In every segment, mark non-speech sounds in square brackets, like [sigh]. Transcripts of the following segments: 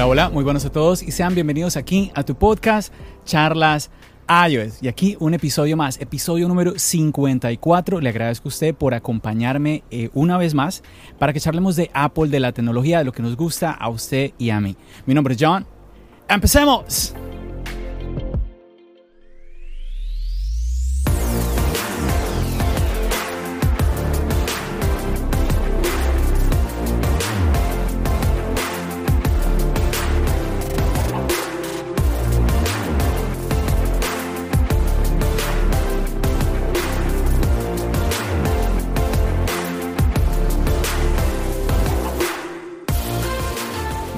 Hola, hola, muy buenos a todos y sean bienvenidos aquí a tu podcast Charlas iOS. Y aquí un episodio más, episodio número 54. Le agradezco a usted por acompañarme eh, una vez más para que charlemos de Apple, de la tecnología, de lo que nos gusta a usted y a mí. Mi nombre es John. ¡Empecemos!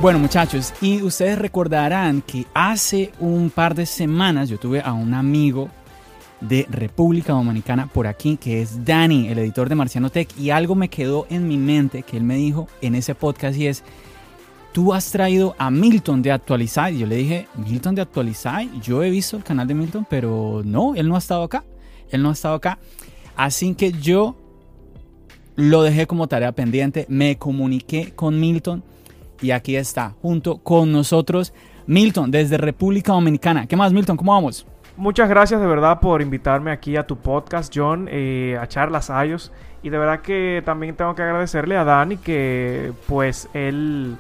Bueno muchachos, y ustedes recordarán que hace un par de semanas yo tuve a un amigo de República Dominicana por aquí, que es Dani, el editor de Marciano Tech, y algo me quedó en mi mente que él me dijo en ese podcast y es, tú has traído a Milton de Actualizai. Y yo le dije, Milton de Actualizai, yo he visto el canal de Milton, pero no, él no ha estado acá, él no ha estado acá. Así que yo lo dejé como tarea pendiente, me comuniqué con Milton y aquí está, junto con nosotros, Milton, desde República Dominicana. ¿Qué más, Milton? ¿Cómo vamos? Muchas gracias de verdad por invitarme aquí a tu podcast, John, eh, a Charlas Ayos. Y de verdad que también tengo que agradecerle a Dani que pues él,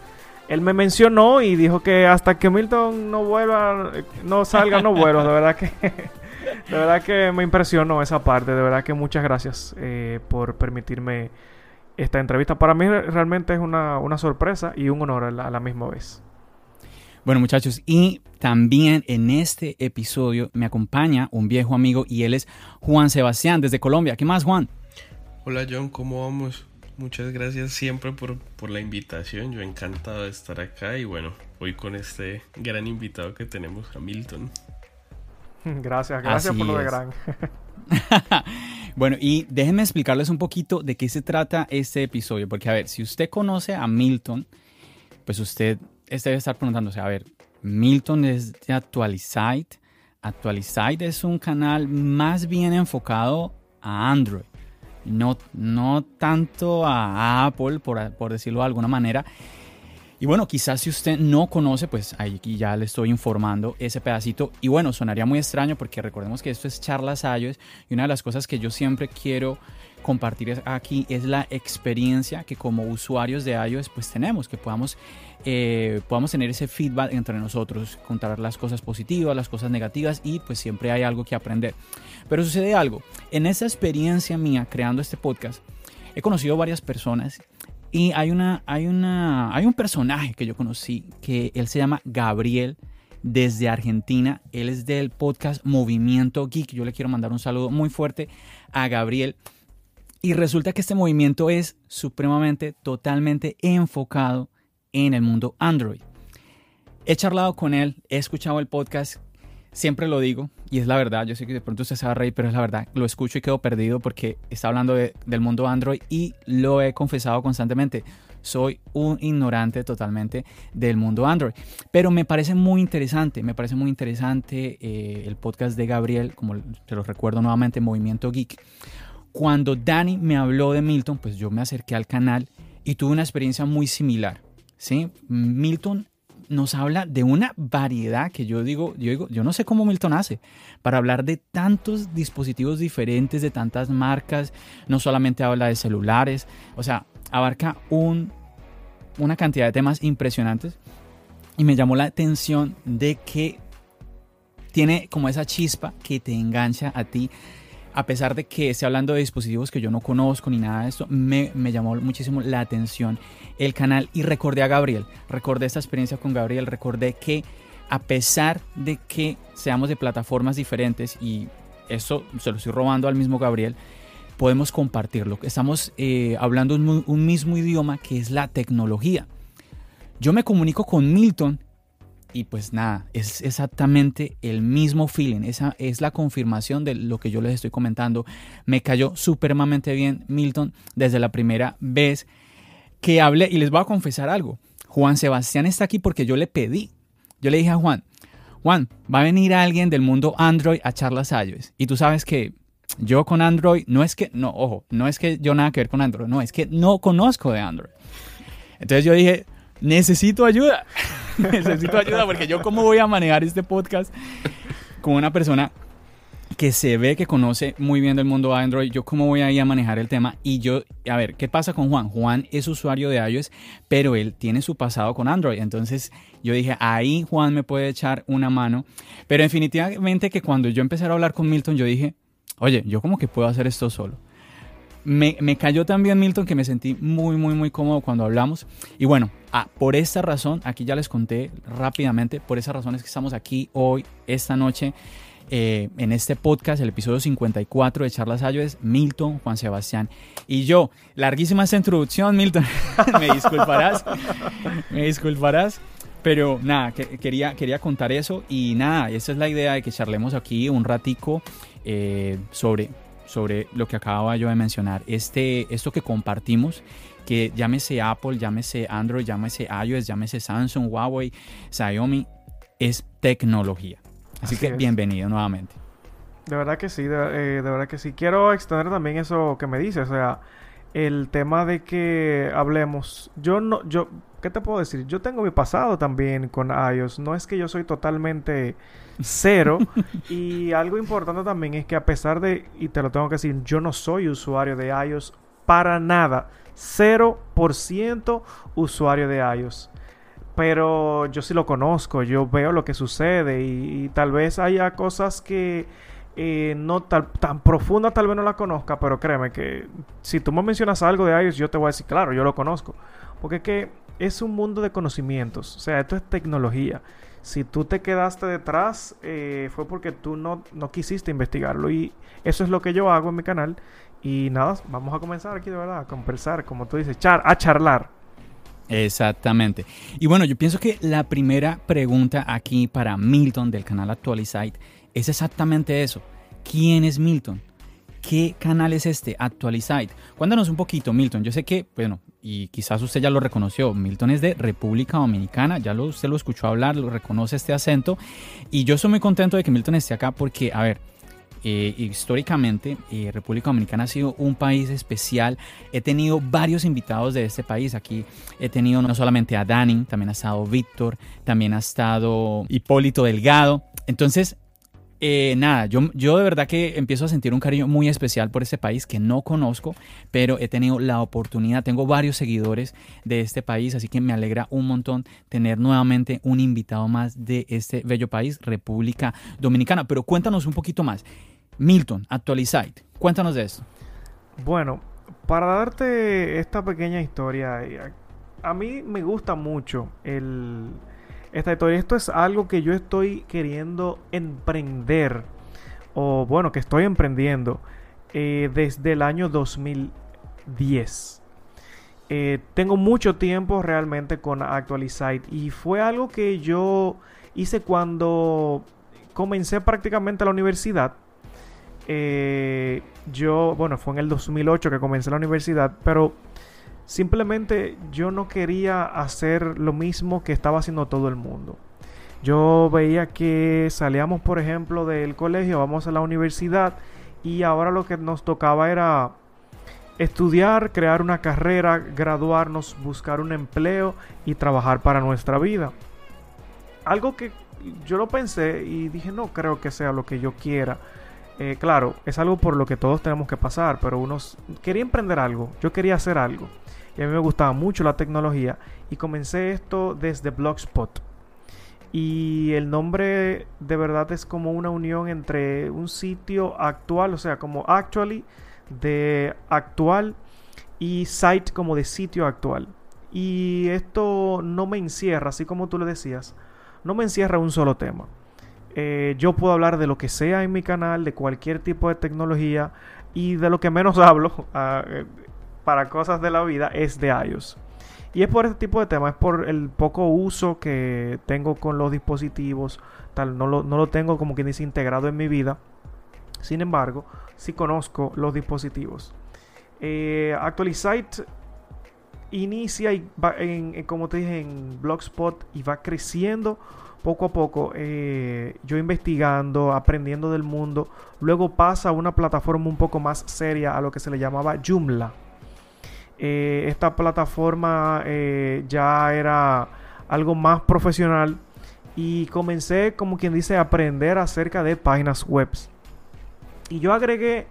él me mencionó y dijo que hasta que Milton no vuelva, no salga, no vuelva. De verdad que, [laughs] de verdad que me impresionó esa parte. De verdad que muchas gracias eh, por permitirme esta entrevista. Para mí realmente es una, sorpresa y un honor a la, misma vez. Bueno muchachos, y también en este episodio me acompaña un viejo amigo y él es Juan Sebastián desde Colombia. ¿Qué más Juan? Hola John, ¿cómo vamos? Muchas gracias siempre por, por la invitación. Yo encantado de estar acá y bueno, hoy con este gran invitado que tenemos, Hamilton. [laughs] Gracias, gracias por lo de gran. [laughs] [laughs] bueno, y déjenme explicarles un poquito de qué se trata este episodio, porque a ver, si usted conoce a Milton, pues usted este debe estar preguntándose, a ver, Milton es de Actualizite. Actualizite es un canal más bien enfocado a Android, no, no tanto a Apple, por, por decirlo de alguna manera. Y bueno, quizás si usted no conoce, pues aquí ya le estoy informando ese pedacito. Y bueno, sonaría muy extraño porque recordemos que esto es charlas iOS y una de las cosas que yo siempre quiero compartir aquí es la experiencia que como usuarios de iOS pues tenemos, que podamos, eh, podamos tener ese feedback entre nosotros, contar las cosas positivas, las cosas negativas y pues siempre hay algo que aprender. Pero sucede algo, en esa experiencia mía creando este podcast, he conocido varias personas y hay, una, hay, una, hay un personaje que yo conocí que él se llama Gabriel desde Argentina. Él es del podcast Movimiento Geek. Yo le quiero mandar un saludo muy fuerte a Gabriel. Y resulta que este movimiento es supremamente, totalmente enfocado en el mundo Android. He charlado con él, he escuchado el podcast siempre lo digo, y es la verdad, yo sé que de pronto usted se va a reír, pero es la verdad, lo escucho y quedo perdido porque está hablando del mundo Android y lo he confesado constantemente. Soy un ignorante totalmente del mundo Android. Pero me parece muy interesante, me parece muy interesante eh, el podcast de Gabriel, como te lo recuerdo nuevamente, Movimiento Geek. Cuando Dani me habló de Milton, pues yo me acerqué al canal y tuve una experiencia muy similar. ¿sí? Milton nos habla de una variedad que yo digo, yo digo, yo no sé cómo Milton hace para hablar de tantos dispositivos diferentes, de tantas marcas, no solamente habla de celulares, o sea, abarca un, una cantidad de temas impresionantes. Y me llamó la atención de que tiene como esa chispa que te engancha a ti a pesar de que esté hablando de dispositivos que yo no conozco ni nada de esto, me, llamó muchísimo la atención el canal y recordé a Gabriel, recordé esta experiencia con Gabriel, recordé que a pesar de que seamos de plataformas diferentes y eso se lo estoy robando al mismo Gabriel, podemos compartirlo. Estamos eh, hablando un, un mismo idioma que es la tecnología. Yo me comunico con Milton y pues nada, es exactamente el mismo feeling, esa es la confirmación de lo que yo les estoy comentando. Me cayó supremamente bien Milton desde la primera vez que hablé y les voy a confesar algo. Juan Sebastián está aquí porque yo le pedí. Yo le dije a Juan, Juan, va a venir alguien del mundo Android a charlas iOS. Y tú sabes que yo con Android, no es que, no, ojo, no es que yo nada que ver con Android, no, es que no conozco de Android. Entonces yo dije, necesito ayuda. [laughs] necesito ayuda porque yo cómo voy a manejar este podcast con una persona que se ve que conoce muy bien del mundo Android, yo cómo voy a ir a manejar el tema y yo, a ver, ¿qué pasa con Juan? Juan es usuario de iOS, pero él tiene su pasado con Android, entonces yo dije, ahí Juan me puede echar una mano, pero definitivamente que cuando yo empecé a hablar con Milton, yo dije, oye, yo como que puedo hacer esto solo. Me, me, cayó también Milton que me sentí muy, muy, muy cómodo cuando hablamos. Y bueno, ah, por esta razón, aquí ya les conté rápidamente, por esa razón es que estamos aquí hoy, esta noche, eh, en este podcast, el episodio 54 de Charlas Ayues, Milton, Juan Sebastián y yo. Larguísima esta introducción, Milton. [laughs] me disculparás. me disculparás. Pero nada, que, quería, quería contar eso y nada, esa es la idea de que charlemos aquí un ratico eh, sobre, sobre lo que acababa yo de mencionar. Este, esto que compartimos, que llámese Apple, llámese Android, llámese iOS, llámese Samsung, Huawei, Xiaomi, es tecnología. Así, que bienvenido nuevamente. De verdad que sí, de, eh, de, verdad que sí. Quiero extender también eso que me dices, o sea, el tema de que hablemos. Yo no, yo, ¿qué te puedo decir? Yo tengo mi pasado también con iOS. No es que yo soy totalmente cero. y algo importante también es que a pesar de, y te lo tengo que decir, yo no soy usuario de iOS para nada. 0% usuario de iOS pero yo sí lo conozco, yo veo lo que sucede y, tal vez haya cosas que eh, no tan, tan profunda tal vez no la conozca, pero créeme que si tú me mencionas algo de iOS yo te voy a decir, claro, yo lo conozco, porque es que es un mundo de conocimientos, o sea, esto es tecnología. Si tú te quedaste detrás eh, fue porque tú no, no quisiste investigarlo y eso es lo que yo hago en mi canal y nada, vamos a comenzar aquí de verdad a conversar, como tú dices, char a charlar. Exactamente. Y bueno, yo pienso que la primera pregunta aquí para Milton del canal Actualizite es exactamente eso. ¿Quién es Milton? ¿Qué canal es este? Actualizite. Cuéntanos un poquito, Milton. Yo sé que, bueno, y quizás usted ya lo reconoció, Milton es de República Dominicana, ya lo, usted lo escuchó hablar, lo reconoce este acento. Y yo soy muy contento de que Milton esté acá porque, a ver, eh, históricamente, eh, República Dominicana ha sido un país especial. He tenido varios invitados de este país. Aquí he tenido no solamente a Dani, también ha estado Víctor, también ha estado Hipólito Delgado. Entonces, eh, nada, yo, yo de verdad que empiezo a sentir un cariño muy especial por este país que no conozco, pero he tenido la oportunidad, tengo varios seguidores de este país, así que me alegra un montón tener nuevamente un invitado más de este bello país, República Dominicana. Pero cuéntanos un poquito más. Milton, Actualizite. Cuéntanos de esto. Bueno, para darte esta pequeña historia, a mí me gusta mucho el, esta historia. Esto es algo que yo estoy queriendo emprender, o bueno, que estoy emprendiendo eh, desde el año 2010. Eh, tengo mucho tiempo realmente con Actualizite y fue algo que yo hice cuando comencé prácticamente la universidad eh, yo, bueno, fue en el 2008 que comencé la universidad, pero simplemente yo no quería hacer lo mismo que estaba haciendo todo el mundo. Yo veía que salíamos, por ejemplo, del colegio, vamos a la universidad y ahora lo que nos tocaba era estudiar, crear una carrera, graduarnos, buscar un empleo y trabajar para nuestra vida. Algo que yo lo pensé y dije, no creo que sea lo que yo quiera. Eh, claro, es algo por lo que todos tenemos que pasar, pero uno quería emprender algo, yo quería hacer algo. Y a mí me gustaba mucho la tecnología y comencé esto desde Blogspot. Y el nombre de verdad es como una unión entre un sitio actual, o sea, como actually de actual y site como de sitio actual. Y esto no me encierra, así como tú le decías, no me encierra un solo tema. Eh, yo puedo hablar de lo que sea en mi canal, de cualquier tipo de tecnología. y de lo que menos [laughs] hablo ah, eh, para cosas de la vida es de iOS. Y es por este tipo de temas, es por el poco uso que tengo con los dispositivos, tal, no lo, no lo tengo como que dice integrado en mi vida. Sin embargo, sí conozco los dispositivos. Eh, inicia y va en, como te dije en Blogspot y va creciendo poco a poco. Eh, yo investigando, aprendiendo del mundo. Luego pasa a una plataforma un poco más seria a lo que se le llamaba Joomla. Eh, esta plataforma eh, ya era algo más profesional y comencé como quien dice a aprender acerca de páginas web. Y yo agregué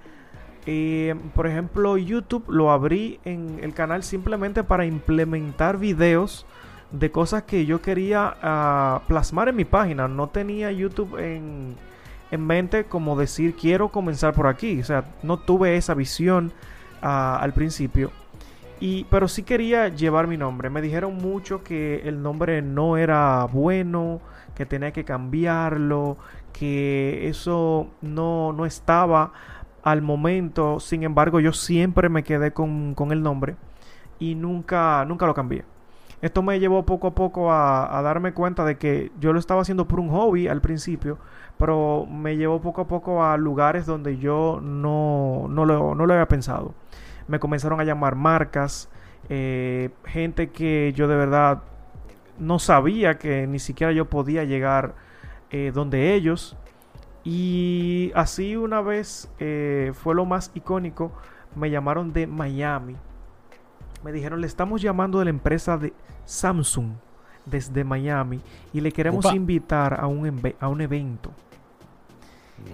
eh, por ejemplo, YouTube lo abrí en el canal simplemente para implementar videos de cosas que yo quería ah, plasmar en mi página. No tenía YouTube en, mente como decir quiero comenzar por aquí. O sea, no tuve esa visión ah, al principio. Y, pero sí quería llevar mi nombre. Me dijeron mucho que el nombre no era bueno, que tenía que cambiarlo, que eso no, no estaba al momento, sin embargo, yo siempre me quedé con, el nombre y nunca, nunca lo cambié. Esto me llevó poco a poco a, darme cuenta de que yo lo estaba haciendo por un hobby al principio, pero me llevó poco a poco a lugares donde yo no, no, lo, no lo había pensado. Me comenzaron a llamar marcas, eh, gente que yo de verdad no sabía que ni siquiera yo podía llegar eh, donde ellos. Y así una vez eh, fue lo más icónico. Me llamaron de Miami. Me dijeron, le estamos llamando de la empresa de Samsung desde Miami y le queremos invitar a un, a un evento.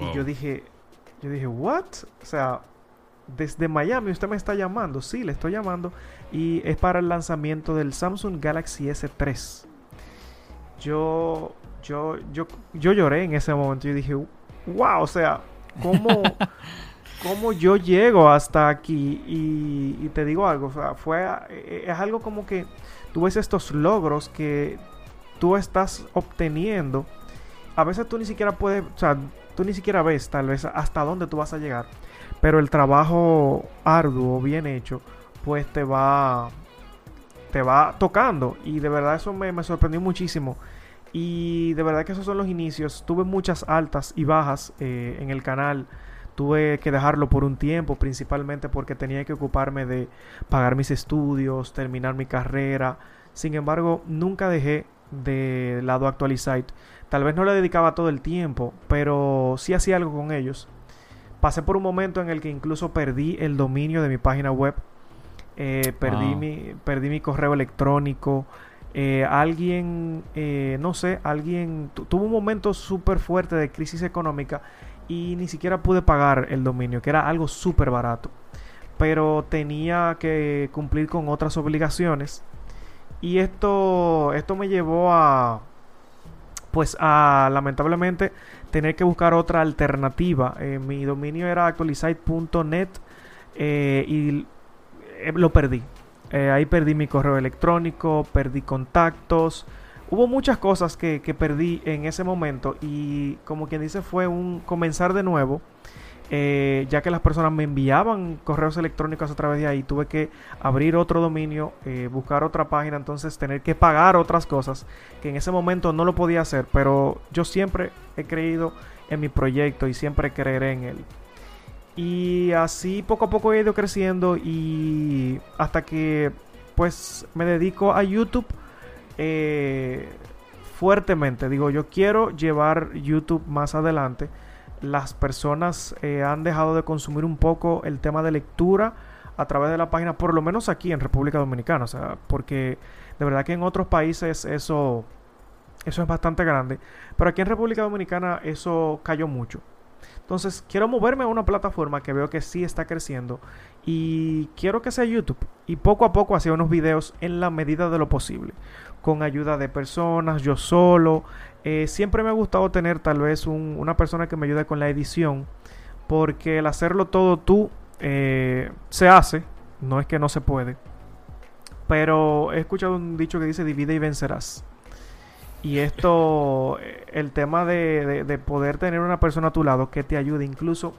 Y yo dije, yo dije, ¿what? O sea, desde Miami usted me está llamando. Sí, le estoy llamando. Y es para el lanzamiento del Samsung Galaxy S3. Yo, yo, yo, yo lloré en ese momento. y dije, wow, o sea, ¿cómo, [laughs] cómo yo llego hasta aquí? Y, te digo algo, o sea, fue, eh, es algo como que tú ves estos logros que tú estás obteniendo. A veces tú ni siquiera puedes, o sea, tú ni siquiera ves tal vez hasta dónde tú vas a llegar. Pero el trabajo arduo, bien hecho, pues te va, te va tocando. Y de verdad eso me, me sorprendió muchísimo. Y de verdad que esos son los inicios. Tuve muchas altas y bajas eh, en el canal. Tuve que dejarlo por un tiempo, principalmente porque tenía que ocuparme de pagar mis estudios, terminar mi carrera. Sin embargo, nunca dejé de lado Actualizite. Tal vez no le dedicaba todo el tiempo, pero sí hacía algo con ellos. Pasé por un momento en el que incluso perdí el dominio de mi página web. Eh, perdí, mi, perdí mi correo electrónico. Eh, alguien, eh, no sé, alguien tuvo un momento súper fuerte de crisis económica y ni siquiera pude pagar el dominio, que era algo súper barato. Pero tenía que cumplir con otras obligaciones. Y esto, esto me llevó a, pues a lamentablemente tener que buscar otra alternativa. Eh, mi dominio era actualizite.net y lo perdí. Eh, ahí perdí mi correo electrónico, perdí contactos. Hubo muchas cosas que, perdí en ese momento y como quien dice fue un comenzar de nuevo. Eh, ya que las personas me enviaban correos electrónicos a través de ahí, tuve que abrir otro dominio, eh, buscar otra página, entonces tener que pagar otras cosas que en ese momento no lo podía hacer, pero yo siempre he creído en mi proyecto y siempre creeré en él. Y así poco a poco he ido creciendo y hasta que pues me dedico a YouTube eh, fuertemente. Digo, yo quiero llevar YouTube más adelante. Las personas eh, han dejado de consumir un poco el tema de lectura a través de la página, por lo menos aquí en República Dominicana. O sea, porque de verdad que en otros países eso, eso es bastante grande. Pero aquí en República Dominicana eso cayó mucho. Entonces, quiero moverme a una plataforma que veo que sí está creciendo y quiero que sea YouTube. Y poco a poco hacer unos videos en la medida de lo posible, con ayuda de personas, yo solo. Eh, siempre me ha gustado tener tal vez una persona que me ayude con la edición, porque el hacerlo todo tú eh, se hace, no es que no se puede. Pero he escuchado un dicho que dice divide y vencerás. Y esto, el tema de, poder tener una persona a tu lado que te ayude, incluso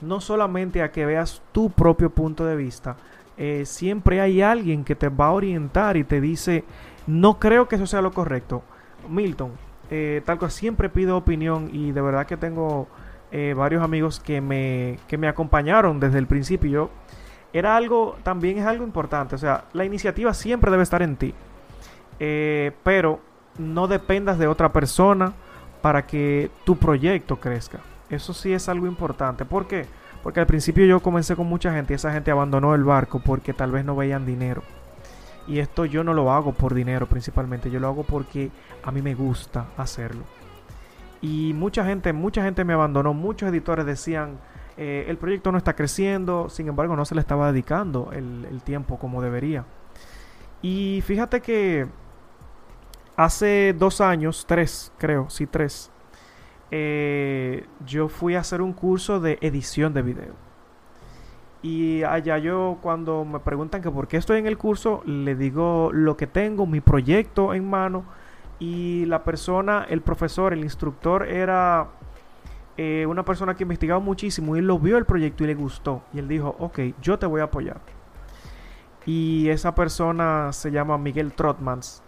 no solamente a que veas tu propio punto de vista, eh, siempre hay alguien que te va a orientar y te dice, no creo que eso sea lo correcto. Milton, eh, tal cual siempre pido opinión y de verdad que tengo eh, varios amigos que me, que me acompañaron desde el principio. Yo, era algo, también es algo importante, o sea, la iniciativa siempre debe estar en ti, pero no dependas de otra persona para que tu proyecto crezca. Eso sí es algo importante. ¿Por qué? Porque al principio yo comencé con mucha gente y esa gente abandonó el barco porque tal vez no veían dinero. Y esto yo no lo hago por dinero principalmente, yo lo hago porque a mí me gusta hacerlo. Y mucha gente, mucha gente me abandonó, muchos editores decían, eh, el proyecto no está creciendo, sin embargo no se le estaba dedicando el, tiempo como debería. Y fíjate que hace dos años, tres creo, sí tres, eh, yo fui a hacer un curso de edición de video. Y allá yo cuando me preguntan que por qué estoy en el curso, le digo lo que tengo, mi proyecto en mano. Y la persona, el profesor, el instructor era eh, una persona que investigaba muchísimo y él lo vio el proyecto y le gustó. Y él dijo, ok, yo te voy a apoyar. Y esa persona se llama Miguel Trotmans.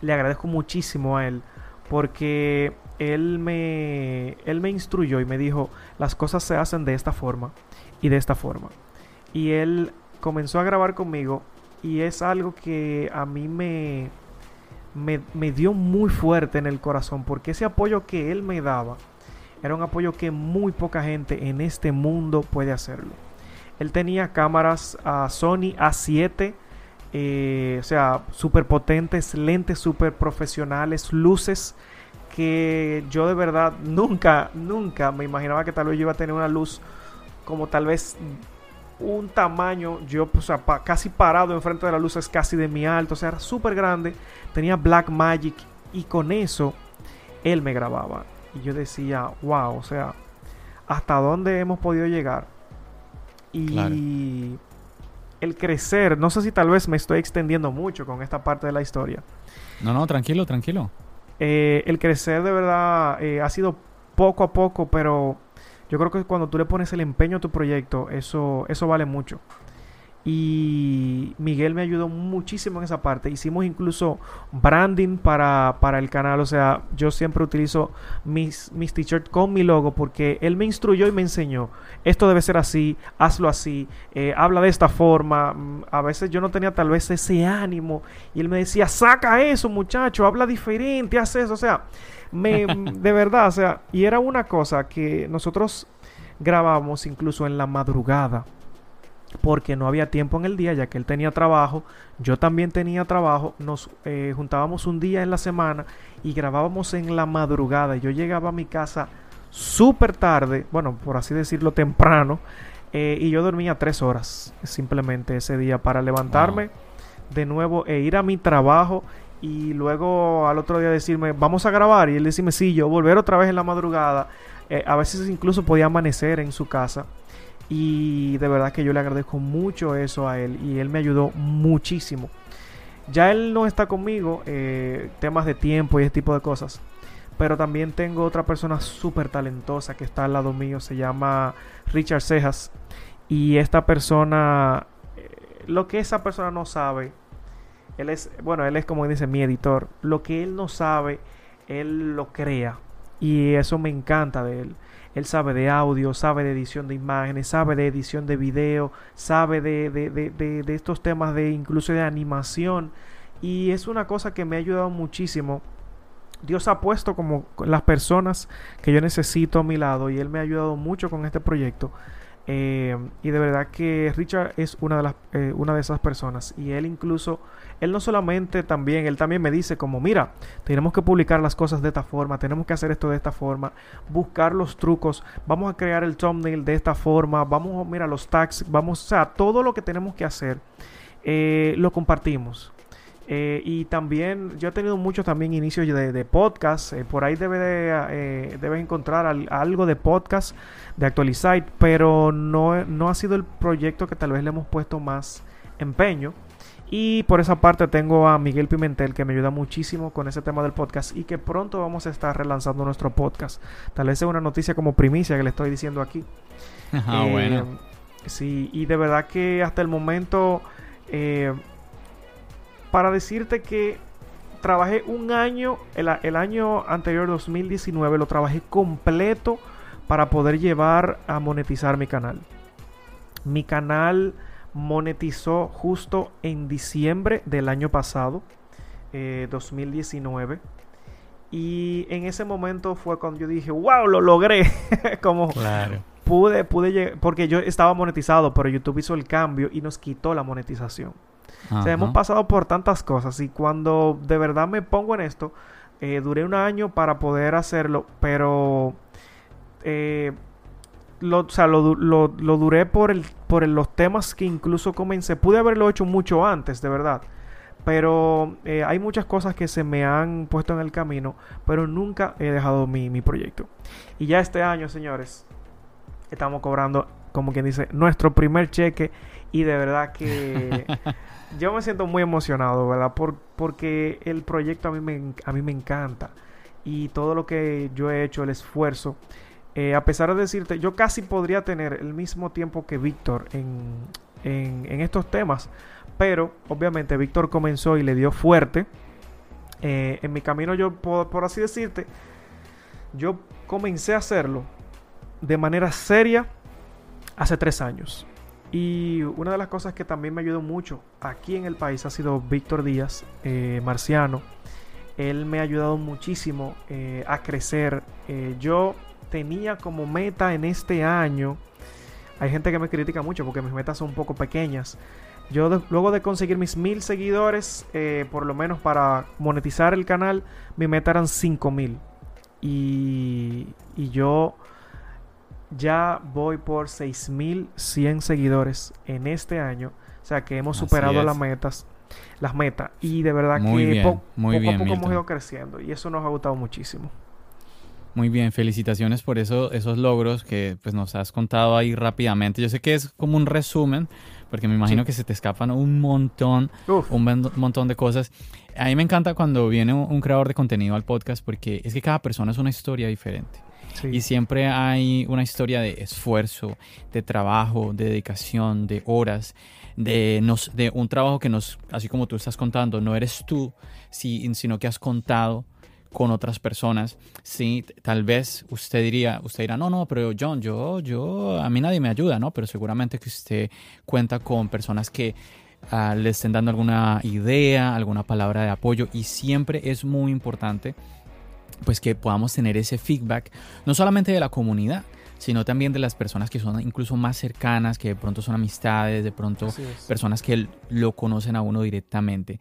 Le agradezco muchísimo a él porque él me, él me instruyó y me dijo, las cosas se hacen de esta forma y de esta forma. Y él comenzó a grabar conmigo y es algo que a mí me, me, me, dio muy fuerte en el corazón porque ese apoyo que él me daba era un apoyo que muy poca gente en este mundo puede hacerlo. Él tenía cámaras a Sony A7, eh, o sea, súper potentes, lentes súper profesionales, luces que yo de verdad nunca, nunca me imaginaba que tal vez yo iba a tener una luz como tal vez un tamaño, yo pues, casi parado enfrente de la luz es casi de mi alto, o sea, era súper grande, tenía Black Magic y con eso él me grababa. Y yo decía, wow, o sea, ¿hasta dónde hemos podido llegar? Y el crecer, no sé si tal vez me estoy extendiendo mucho con esta parte de la historia. No, no, tranquilo, tranquilo. Eh, el crecer de verdad eh, ha sido poco a poco, pero yo creo que cuando tú le pones el empeño a tu proyecto, eso, eso vale mucho. Y Miguel me ayudó muchísimo en esa parte. Hicimos incluso branding para, para el canal. O sea, yo siempre utilizo mis, mis t-shirts con mi logo porque él me instruyó y me enseñó. Esto debe ser así, hazlo así, eh, habla de esta forma. Mm, a veces yo no tenía tal vez ese ánimo. Y él me decía, saca eso muchacho, habla diferente, haz eso. O sea, me, [laughs] de verdad, o sea, y era una cosa que nosotros grabamos incluso en la madrugada porque no había tiempo en el día, ya que él tenía trabajo, yo también tenía trabajo, nos eh, juntábamos un día en la semana y grabábamos en la madrugada. Yo llegaba a mi casa súper tarde, bueno, por así decirlo, temprano, eh, y yo dormía tres horas simplemente ese día para levantarme de nuevo e ir a mi trabajo y luego al otro día decirme, vamos a grabar, y él decirme, sí, yo volver otra vez en la madrugada. Eh, a veces incluso podía amanecer en su casa y de verdad que yo le agradezco mucho eso a él y él me ayudó muchísimo. Ya él no está conmigo, eh, temas de tiempo y ese tipo de cosas. Pero también tengo otra persona súper talentosa que está al lado mío, se llama Richard Cejas. Y esta persona, eh, lo que esa persona no sabe, él es, bueno, él es como dice mi editor, lo que él no sabe, él lo crea. Y eso me encanta de él. Él sabe de audio, sabe de edición de imágenes, sabe de edición de video, sabe de, de, de, de estos temas de incluso de animación. Y es una cosa que me ha ayudado muchísimo Dios ha puesto como las personas que yo necesito a mi lado y Él me ha ayudado mucho con este proyecto. Eh, y de verdad que Richard es una de, las, eh, una de esas personas. Y él incluso, él no solamente también, él también me dice como, mira, tenemos que publicar las cosas de esta forma, tenemos que hacer esto de esta forma, buscar los trucos, vamos a crear el thumbnail de esta forma, vamos, mira, los tags, vamos, o sea, todo lo que tenemos que hacer, eh, lo compartimos. Eh, y también yo he tenido muchos también inicios de, podcast. Eh, por ahí debe de, debes encontrar algo de podcast de Actualizite, pero no, no ha sido el proyecto que tal vez le hemos puesto más empeño. Y por esa parte tengo a Miguel Pimentel que me ayuda muchísimo con ese tema del podcast y que pronto vamos a estar relanzando nuestro podcast. Tal vez sea una noticia como primicia que le estoy diciendo aquí. [laughs] Ah, bueno. Sí, y de verdad que hasta el momento, eh, para decirte que trabajé un año, el, el, año anterior, 2019, lo trabajé completo para poder llevar a monetizar mi canal. Mi canal monetizó justo en diciembre del año pasado, 2019. Eh, y en ese momento fue cuando yo dije, wow, lo logré. [laughs] Como claro. pude, pude llegar, porque yo estaba monetizado, pero YouTube hizo el cambio y nos quitó la monetización. O sea, hemos pasado por tantas cosas y cuando de verdad me pongo en esto, eh, duré un año para poder hacerlo, pero eh, lo, o sea, lo, lo, duré por, el, por los temas que incluso comencé. Pude haberlo hecho mucho antes, de verdad. Pero eh, hay muchas cosas que se me han puesto en el camino, pero nunca he dejado mi, mi proyecto. Y ya este año, señores, estamos cobrando, como quien dice, nuestro primer cheque. Y de verdad que [laughs] yo me siento muy emocionado, ¿verdad? Por, porque el proyecto a mí, me, a mí me encanta. Y todo lo que yo he hecho, el esfuerzo, eh, a pesar de decirte, yo casi podría tener el mismo tiempo que Víctor en, en, estos temas, pero obviamente Víctor comenzó y le dio fuerte. Eh, en mi camino yo, por, por así decirte, yo comencé a hacerlo de manera seria hace tres años. Y una de las cosas que también me ayudó mucho aquí en el país ha sido Víctor Díaz, eh, marciano. Él me ha ayudado muchísimo a crecer. yo tenía como meta en este año, hay gente que me critica mucho porque mis metas son un poco pequeñas. Yo luego de conseguir mis mil seguidores, eh, por lo menos para monetizar el canal, mi meta eran 5000. Y, y yo ya voy por 6100 seguidores en este año. O sea que hemos superado las metas. Las metas. Y de verdad que poco a poco hemos ido creciendo. Y eso nos ha gustado muchísimo. Muy bien, felicitaciones por eso, esos logros que pues, nos has contado ahí rápidamente. Yo sé que es como un resumen, porque me imagino que se te escapan un montón, un montón de cosas. A mí me encanta cuando viene un, creador de contenido al podcast, porque es que cada persona es una historia diferente. Y siempre hay una historia de esfuerzo, de trabajo, de dedicación, de horas, de, nos, de un trabajo que nos, así como tú estás contando, no eres tú, sino que has contado con otras personas, sí, tal vez usted diría, usted dirá, no, no, pero John, yo, yo, a mí nadie me ayuda, ¿no? Pero seguramente que usted cuenta con personas que ah, le estén dando alguna idea, alguna palabra de apoyo y siempre es muy importante pues que podamos tener ese feedback, no solamente de la comunidad, sino también de las personas que son incluso más cercanas, que de pronto son amistades, de pronto personas que lo conocen a uno directamente.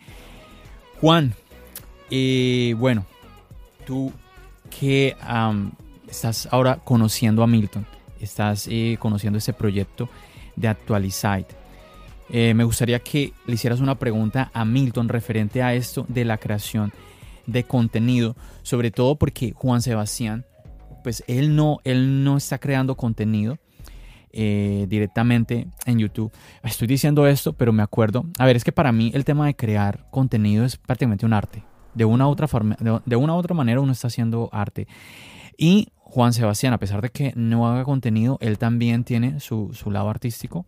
Juan, eh, bueno, tú que estás ahora conociendo a Milton, estás eh, conociendo ese proyecto de Actualizate, eh, me gustaría que le hicieras una pregunta a Milton referente a esto de la creación de contenido, sobre todo porque Juan Sebastián, pues él no, él no está creando contenido eh, directamente en YouTube. Estoy diciendo esto, pero me acuerdo, a ver, es que para mí el tema de crear contenido es prácticamente un arte de una u otra forma, de, una u otra manera uno está haciendo arte. Y Juan Sebastián, a pesar de que no haga contenido, él también tiene su, su lado artístico.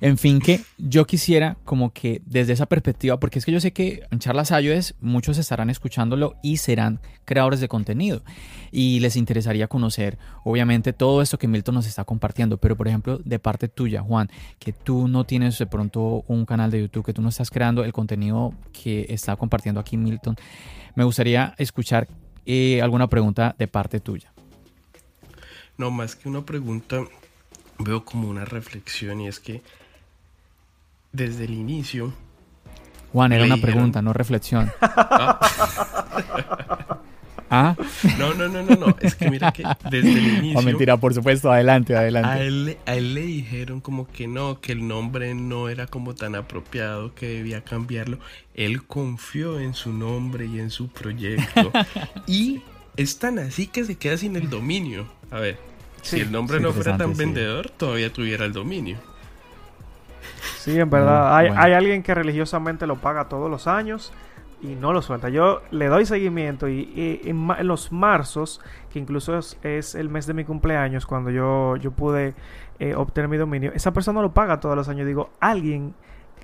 En fin, que yo quisiera como que desde esa perspectiva, porque es que yo sé que en Charlas Ayudes muchos estarán escuchándolo y serán creadores de contenido y les interesaría conocer obviamente todo esto que Milton nos está compartiendo, pero por ejemplo de parte tuya, Juan, que tú no tienes de pronto un canal de YouTube, que tú no estás creando el contenido que está compartiendo aquí Milton, me gustaría escuchar eh, alguna pregunta de parte tuya. No, más que una pregunta, veo como una reflexión y es que desde el inicio... Juan, era una pregunta, no reflexión. [laughs] ¿Ah? No, no, no, no, no. Es que mira que desde el [laughs] inicio. Oh, mentira, por supuesto, adelante, adelante. A él, a él, le dijeron como que no, que el nombre no era como tan apropiado, que debía cambiarlo. Él confió en su nombre y en su proyecto. [laughs] y es tan así que se queda sin el dominio. A ver, si el nombre no fuera tan vendedor, todavía tuviera el dominio. Sí, en verdad. hay, hay alguien que religiosamente lo paga todos los años y no lo suelta. Yo le doy seguimiento y, en, los marzos, que incluso es, el mes de mi cumpleaños, cuando yo, yo pude eh, obtener mi dominio, esa persona lo paga todos los años. Digo, alguien,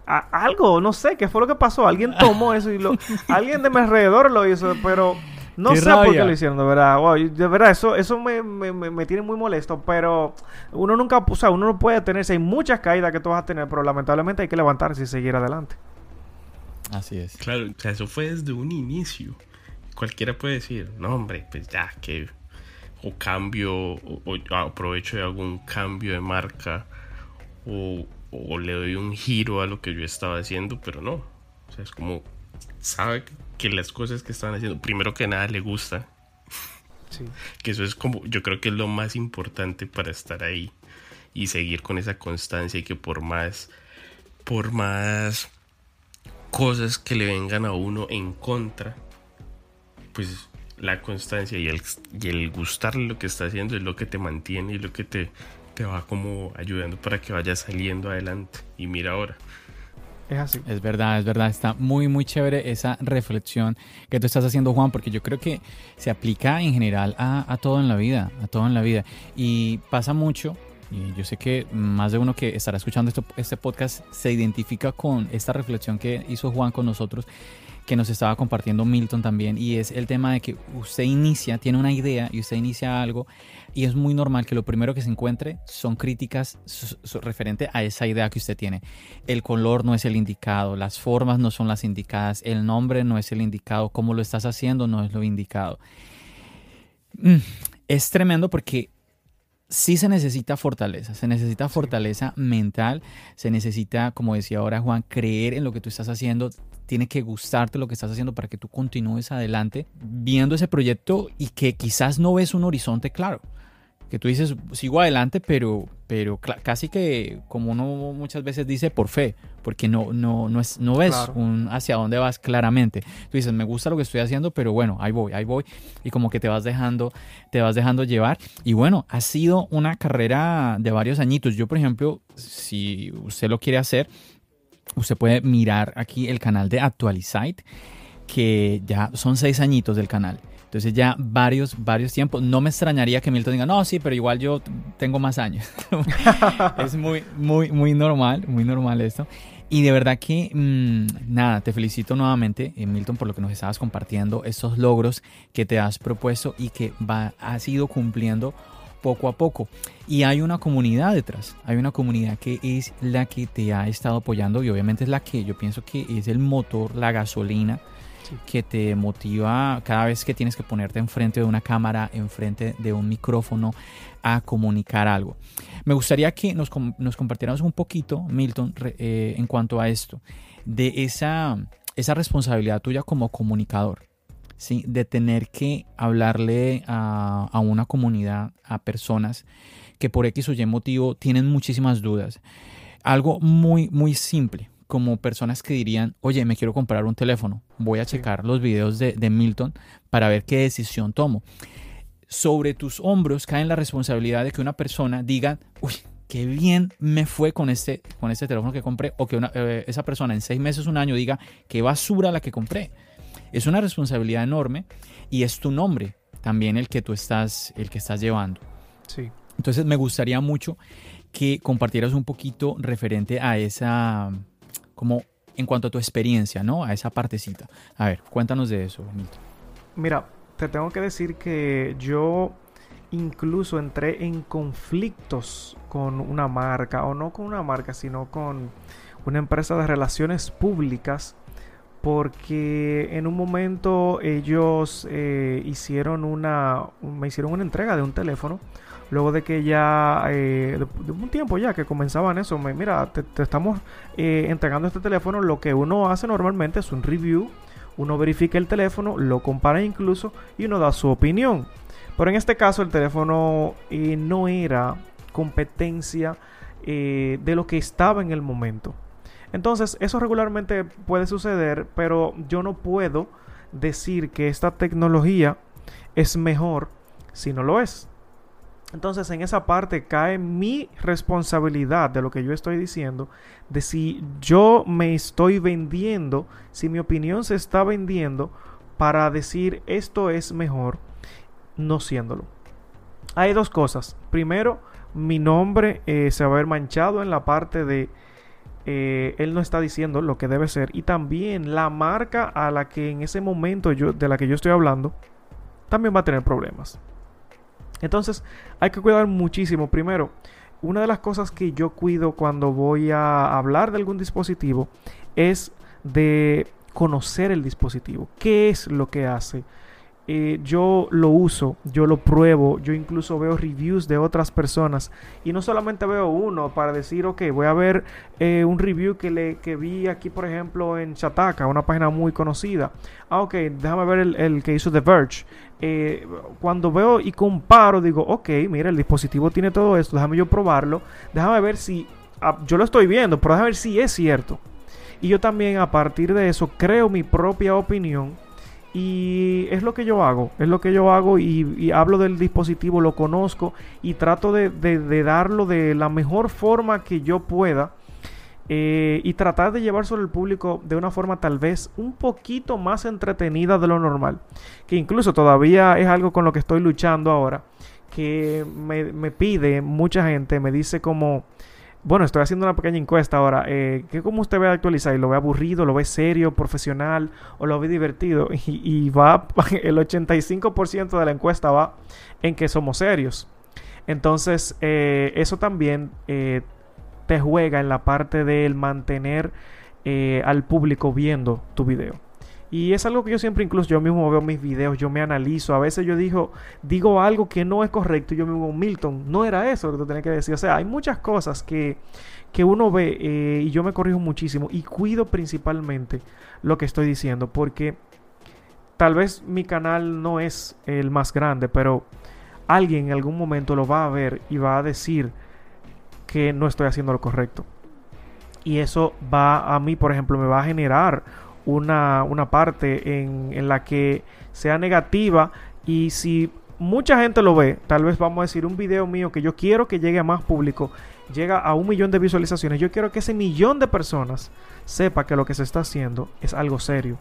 algo, no sé, qué fue lo que pasó. Alguien tomó eso y lo, [laughs] alguien de mi alrededor lo hizo, pero no sé por qué lo hicieron, de verdad. de verdad, eso, eso me, me, me, tiene muy molesto, pero uno nunca, o sea, uno no puede tenerse, hay muchas caídas que tú vas a tener, pero lamentablemente hay que levantarse y seguir adelante. Así es. Claro, o sea, eso fue desde un inicio. Cualquiera puede decir, no, hombre, pues ya que o cambio o, aprovecho de algún cambio de marca o, o, le doy un giro a lo que yo estaba haciendo, pero no. O sea, es como sabe que las cosas que están haciendo, primero que nada le gusta. Sí. Que eso es como, yo creo que es lo más importante para estar ahí y seguir con esa constancia y que por más, por más cosas que le vengan a uno en contra, pues la constancia y el, y el gustarle lo que está haciendo es lo que te mantiene y lo que te, te va como ayudando para que vayas saliendo adelante. Y mira ahora. Es así. Es verdad, es verdad. Está muy, muy chévere esa reflexión que tú estás haciendo, Juan, porque yo creo que se aplica en general a, a todo en la vida, a todo en la vida. Y pasa mucho y yo sé que más de uno que estará escuchando esto, este podcast se identifica con esta reflexión que hizo Juan con nosotros, que nos estaba compartiendo Milton también, y es el tema de que usted inicia, tiene una idea y usted inicia algo, y es muy normal que lo primero que se encuentre son críticas referente a esa idea que usted tiene. El color no es el indicado, las formas no son las indicadas, el nombre no es el indicado, cómo lo estás haciendo no es lo indicado. Mm, es tremendo porque sí se necesita fortaleza, se necesita fortaleza mental, se necesita, como decía ahora Juan, creer en lo que tú estás haciendo, tiene que gustarte lo que estás haciendo para que tú continúes adelante viendo ese proyecto y que quizás no ves un horizonte claro que tú dices, sigo adelante, pero, pero casi que, como uno muchas veces dice, por fe, porque no, no, no, es, no ves un hacia dónde vas claramente. Tú dices, me gusta lo que estoy haciendo, pero bueno, ahí voy, ahí voy. Y como que te vas dejando, te vas dejando llevar. Y bueno, ha sido una carrera de varios añitos. Yo, por ejemplo, si usted lo quiere hacer, usted puede mirar aquí el canal de Actualizite, que ya son seis añitos del canal. Entonces ya varios, varios tiempos. No me extrañaría que Milton diga, no, sí, pero igual yo tengo más años. [laughs] es muy, muy, muy normal, muy normal esto. Y de verdad que, mm, nada, te felicito nuevamente, eh, Milton, por lo que nos estabas compartiendo, estos logros que te has propuesto y que va, has ido cumpliendo poco a poco. Y hay una comunidad detrás, hay una comunidad que es la que te ha estado apoyando y obviamente es la que yo pienso que es el motor, la gasolina que te motiva cada vez que tienes que ponerte enfrente de una cámara, enfrente de un micrófono, a comunicar algo. Me gustaría que nos, nos compartiéramos un poquito, Milton, eh, en cuanto a esto, de esa, responsabilidad tuya como comunicador. ¿sí? de tener que hablarle a, a, una comunidad, a personas que por X o Y motivo tienen muchísimas dudas. Algo muy, muy simple como personas que dirían, oye, me quiero comprar un teléfono, voy a checar los videos de, Milton para ver qué decisión tomo. Sobre tus hombros cae la responsabilidad de que una persona diga, uy, qué bien me fue con este, con este teléfono que compré, o que eh, esa persona en seis meses, un año diga, qué basura la que compré. Es una responsabilidad enorme y es tu nombre también el que tú estás, el que estás llevando. Sí. Entonces me gustaría mucho que compartieras un poquito referente a esa como en cuanto a tu experiencia, ¿no? A esa partecita. A ver, cuéntanos de eso, Milton. Mira, te tengo que decir que yo incluso entré en conflictos con una marca, o no con una marca, sino con una empresa de relaciones públicas, porque en un momento ellos eh, hicieron una, me hicieron una entrega de un teléfono luego de que ya, eh, de, un tiempo ya que comenzaban eso, mira, te, estamos eh, entregando este teléfono, lo que uno hace normalmente es un review, uno verifica el teléfono, lo compara incluso y uno da su opinión. Pero en este caso el teléfono eh, no era competencia de lo que estaba en el momento. Entonces, eso regularmente puede suceder, pero yo no puedo decir que esta tecnología es mejor si no lo es. Entonces en esa parte cae mi responsabilidad de lo que yo estoy diciendo, de si yo me estoy vendiendo, si mi opinión se está vendiendo para decir esto es mejor, no siéndolo. Hay dos cosas. Primero, mi nombre eh, se va a ver manchado en la parte de eh, él no está diciendo lo que debe ser y también la marca a la que en ese momento yo de la que yo estoy hablando también va a tener problemas. Entonces hay que cuidar muchísimo. Primero, una de las cosas que yo cuido cuando voy a hablar de algún dispositivo es de conocer el dispositivo. ¿Qué es lo que hace? Eh, yo lo uso, yo lo pruebo, yo incluso veo reviews de otras personas y no solamente veo uno para decir, ok, voy a ver eh, un review que, le, que vi aquí, por ejemplo, en Chataka, una página muy conocida. Ah, ok, déjame ver el, que hizo The Verge. Eh, cuando veo y comparo, digo, ok, mira, el dispositivo tiene todo esto, déjame yo probarlo, déjame ver si, ah, yo lo estoy viendo, pero déjame ver si es cierto. Y yo también a partir de eso creo mi propia opinión y es lo que yo hago, es lo que yo hago y, hablo del dispositivo, lo conozco y trato de, darlo de la mejor forma que yo pueda. Eh, y tratar de llevárselo al público de una forma tal vez un poquito más entretenida de lo normal. Que incluso todavía es algo con lo que estoy luchando ahora. Que me, me pide mucha gente, me dice como bueno, estoy haciendo una pequeña encuesta ahora. Eh, ¿Qué como usted ve actualizar? ¿Lo ve aburrido? ¿Lo ve serio, profesional? ¿O lo ve divertido? [laughs] Y, va, [laughs] el 85% de la encuesta va en que somos serios. Entonces, eh, eso también eh, te juega en la parte del mantener eh, al público viendo tu video. Y es algo que yo siempre, incluso yo mismo veo mis videos, yo me analizo. A veces yo digo, digo algo que no es correcto. Yo mismo, Milton, no era eso lo que tú tenías que decir. O sea, hay muchas cosas que, que uno ve eh, y yo me corrijo muchísimo. Y cuido principalmente lo que estoy diciendo. Porque tal vez mi canal no es el más grande, pero alguien en algún momento lo va a ver y va a decir que no estoy haciendo lo correcto. Y eso va a mí, por ejemplo, me va a generar una, una parte en, en la que sea negativa y si mucha gente lo ve, tal vez vamos a decir un video mío que yo quiero que llegue a más público, llega a un millón de visualizaciones, yo quiero que ese millón de personas sepa que lo que se está haciendo es algo serio.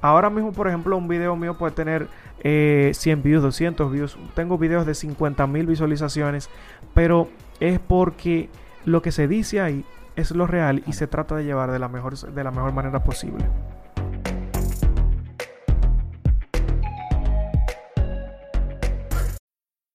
Ahora mismo, por ejemplo, un video mío puede tener 100 eh, views, 200 views. Tengo videos de 50 mil visualizaciones, pero es porque lo que se dice ahí es lo real y se trata de llevar de la mejor, de la mejor manera posible.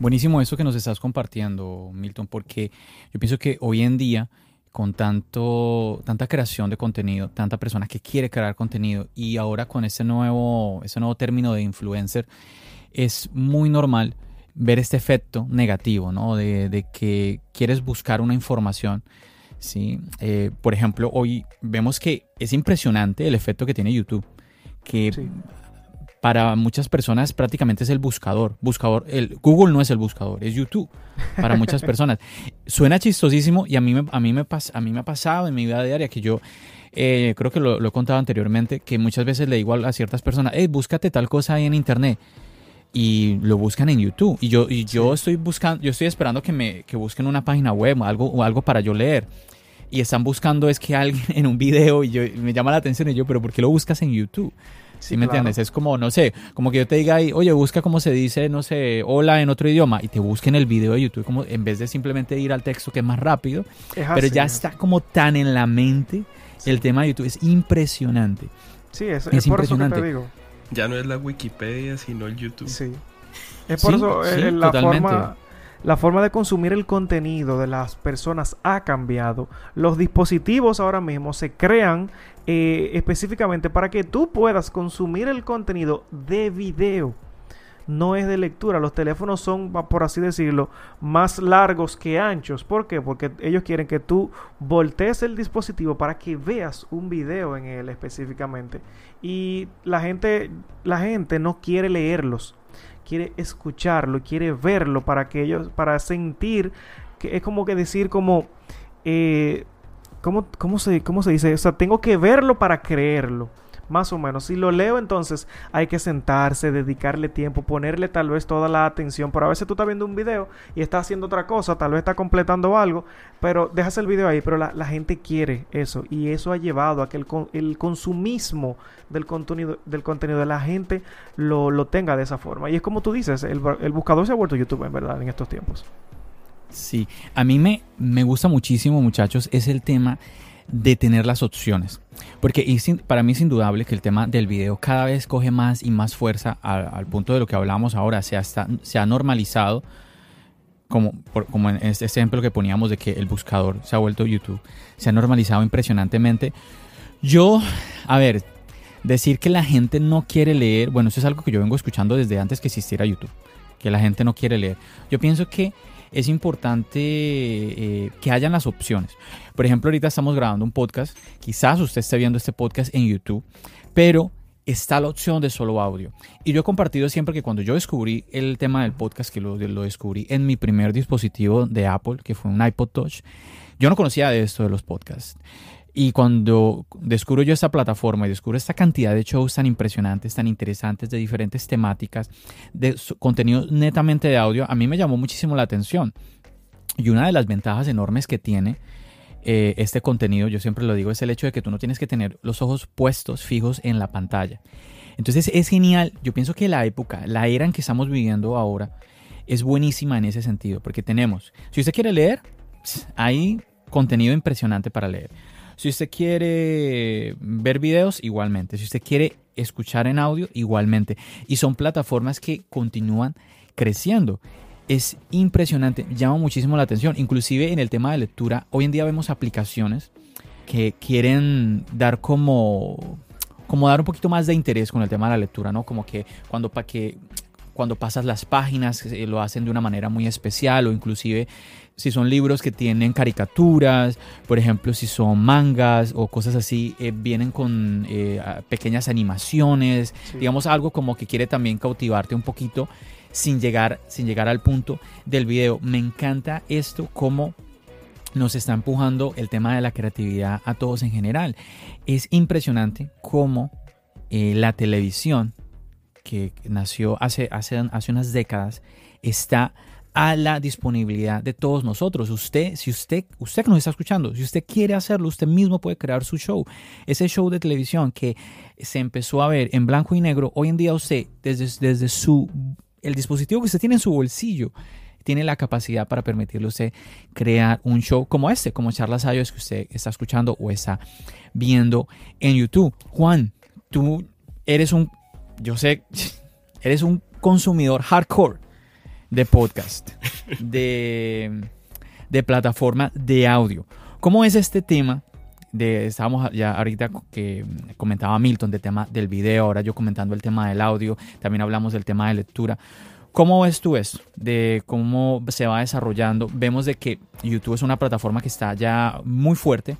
Buenísimo eso que nos estás compartiendo, Milton, porque yo pienso que hoy en día, con tanto, tanta creación de contenido, tanta persona que quiere crear contenido, y ahora con ese nuevo, ese nuevo término de influencer, es muy normal ver este efecto negativo, ¿no? De, que quieres buscar una información. ¿sí? Eh, por ejemplo, hoy vemos que es impresionante el efecto que tiene YouTube. Que para muchas personas prácticamente es el buscador. Buscador, el, Google no es el buscador, es YouTube para muchas personas. [laughs] Suena chistosísimo y a mí me, a mí me, a mí me ha pasado en mi vida diaria que yo eh, creo que lo, he contado anteriormente, que muchas veces le digo a ciertas personas, hey, búscate tal cosa ahí en internet. Y lo buscan en YouTube. Y yo, y yo estoy buscando, yo estoy esperando que me que busquen una página web o algo, o algo para yo leer. Y están buscando es que alguien en un video y yo, me llama la atención y yo, pero ¿por qué lo buscas en YouTube? ¿Sí, me entiendes? Es como, no sé, como que yo te diga ahí, oye, busca cómo se dice, no sé, hola en otro idioma y te busquen el video de YouTube como en vez de simplemente ir al texto que es más rápido. pero ya está como tan en la mente el tema de YouTube. Es impresionante. Sí, es, es, impresionante. digo. Ya no es la Wikipedia, sino el YouTube. Sí. Es por eso eh, la forma la forma de consumir el contenido de las personas ha cambiado. Los dispositivos ahora mismo se crean eh, específicamente para que tú puedas consumir el contenido de video no es de lectura. Los teléfonos son, por así decirlo, más largos que anchos. ¿Por qué? Porque ellos quieren que tú voltees el dispositivo para que veas un video en él específicamente. Y la gente, la gente no quiere leerlos, quiere escucharlo, quiere verlo para que ellos, para sentir que es como que decir como eh, ¿cómo, cómo, se, ¿cómo se dice? O sea, tengo que verlo para creerlo más o menos. Si lo leo, entonces hay que sentarse, dedicarle tiempo, ponerle tal vez toda la atención. Pero a veces tú estás viendo un video y estás haciendo otra cosa, tal vez está completando algo, pero dejas el video ahí. Pero la, gente quiere eso y eso ha llevado a que el, el consumismo del contenido, del contenido de la gente lo, lo, tenga de esa forma. Y es como tú dices, el, el buscador se ha vuelto YouTube en verdad en estos tiempos. Sí, a mí me, me gusta muchísimo, muchachos, es el tema de tener las opciones. Porque para mí es indudable que el tema del video cada vez coge más y más fuerza al, punto de lo que hablamos ahora. Se, ha normalizado, como, como en este ejemplo que poníamos de que el buscador se ha vuelto YouTube, se ha normalizado impresionantemente. Yo, a ver, decir que la gente no quiere leer, bueno, eso es algo que yo vengo escuchando desde antes que existiera YouTube, que la gente no quiere leer. Yo pienso que es importante eh, que hayan las opciones. Por ejemplo, ahorita estamos grabando un podcast, quizás usted esté viendo este podcast en YouTube, pero está la opción de solo audio. Y yo he compartido siempre que cuando yo descubrí el tema del podcast, que lo, lo descubrí en mi primer dispositivo de Apple, que fue un iPod Touch, yo no conocía de esto de los podcasts. Y cuando descubro yo esta plataforma y descubro esta cantidad de shows tan impresionantes, tan interesantes, de diferentes temáticas, de contenido netamente de audio, a mí me llamó muchísimo la atención. Y una de las ventajas enormes que tiene eh, este contenido, yo siempre lo digo, es el hecho de que tú no tienes que tener los ojos puestos, fijos en la pantalla. Entonces es genial, yo pienso que la época, la era en que estamos viviendo ahora, es buenísima en ese sentido, porque tenemos, si usted quiere leer, hay contenido impresionante para leer. Si usted quiere ver videos, igualmente. Si usted quiere escuchar en audio, igualmente. Y son plataformas que continúan creciendo. Es impresionante, llama muchísimo la atención. Inclusive en el tema de lectura, hoy en día vemos aplicaciones que quieren dar como como dar un poquito más de interés con el tema de la lectura, ¿no? Como que cuando para que cuando pasas las páginas eh, lo hacen de una manera muy especial o inclusive si son libros que tienen caricaturas, por ejemplo, si son mangas o cosas así, eh, vienen con eh, pequeñas animaciones, digamos algo como que quiere también cautivarte un poquito sin llegar, sin llegar al punto del video. Me encanta esto como nos está empujando el tema de la creatividad a todos en general. Es impresionante cómo eh, la televisión, que nació hace, hace, hace unas décadas, está a la disponibilidad de todos nosotros. Usted, si usted, usted que nos está escuchando, si usted quiere hacerlo, usted mismo puede crear su show. Ese show de televisión que se empezó a ver en blanco y negro, hoy en día usted, desde, desde su, el dispositivo que usted tiene en su bolsillo, tiene la capacidad para permitirle a usted crear un show como este, como Charlas Ayos que usted está escuchando o está viendo en YouTube. Juan, tú eres un, yo sé, [laughs] eres un consumidor hardcore de podcast, de, de plataforma de audio. ¿Cómo es este tema? De, estábamos ya ahorita que comentaba Milton del tema del video, ahora yo comentando el tema del audio, también hablamos del tema de lectura. ¿Cómo ves tú eso? De cómo se va desarrollando. Vemos de que YouTube es una plataforma que está ya muy fuerte,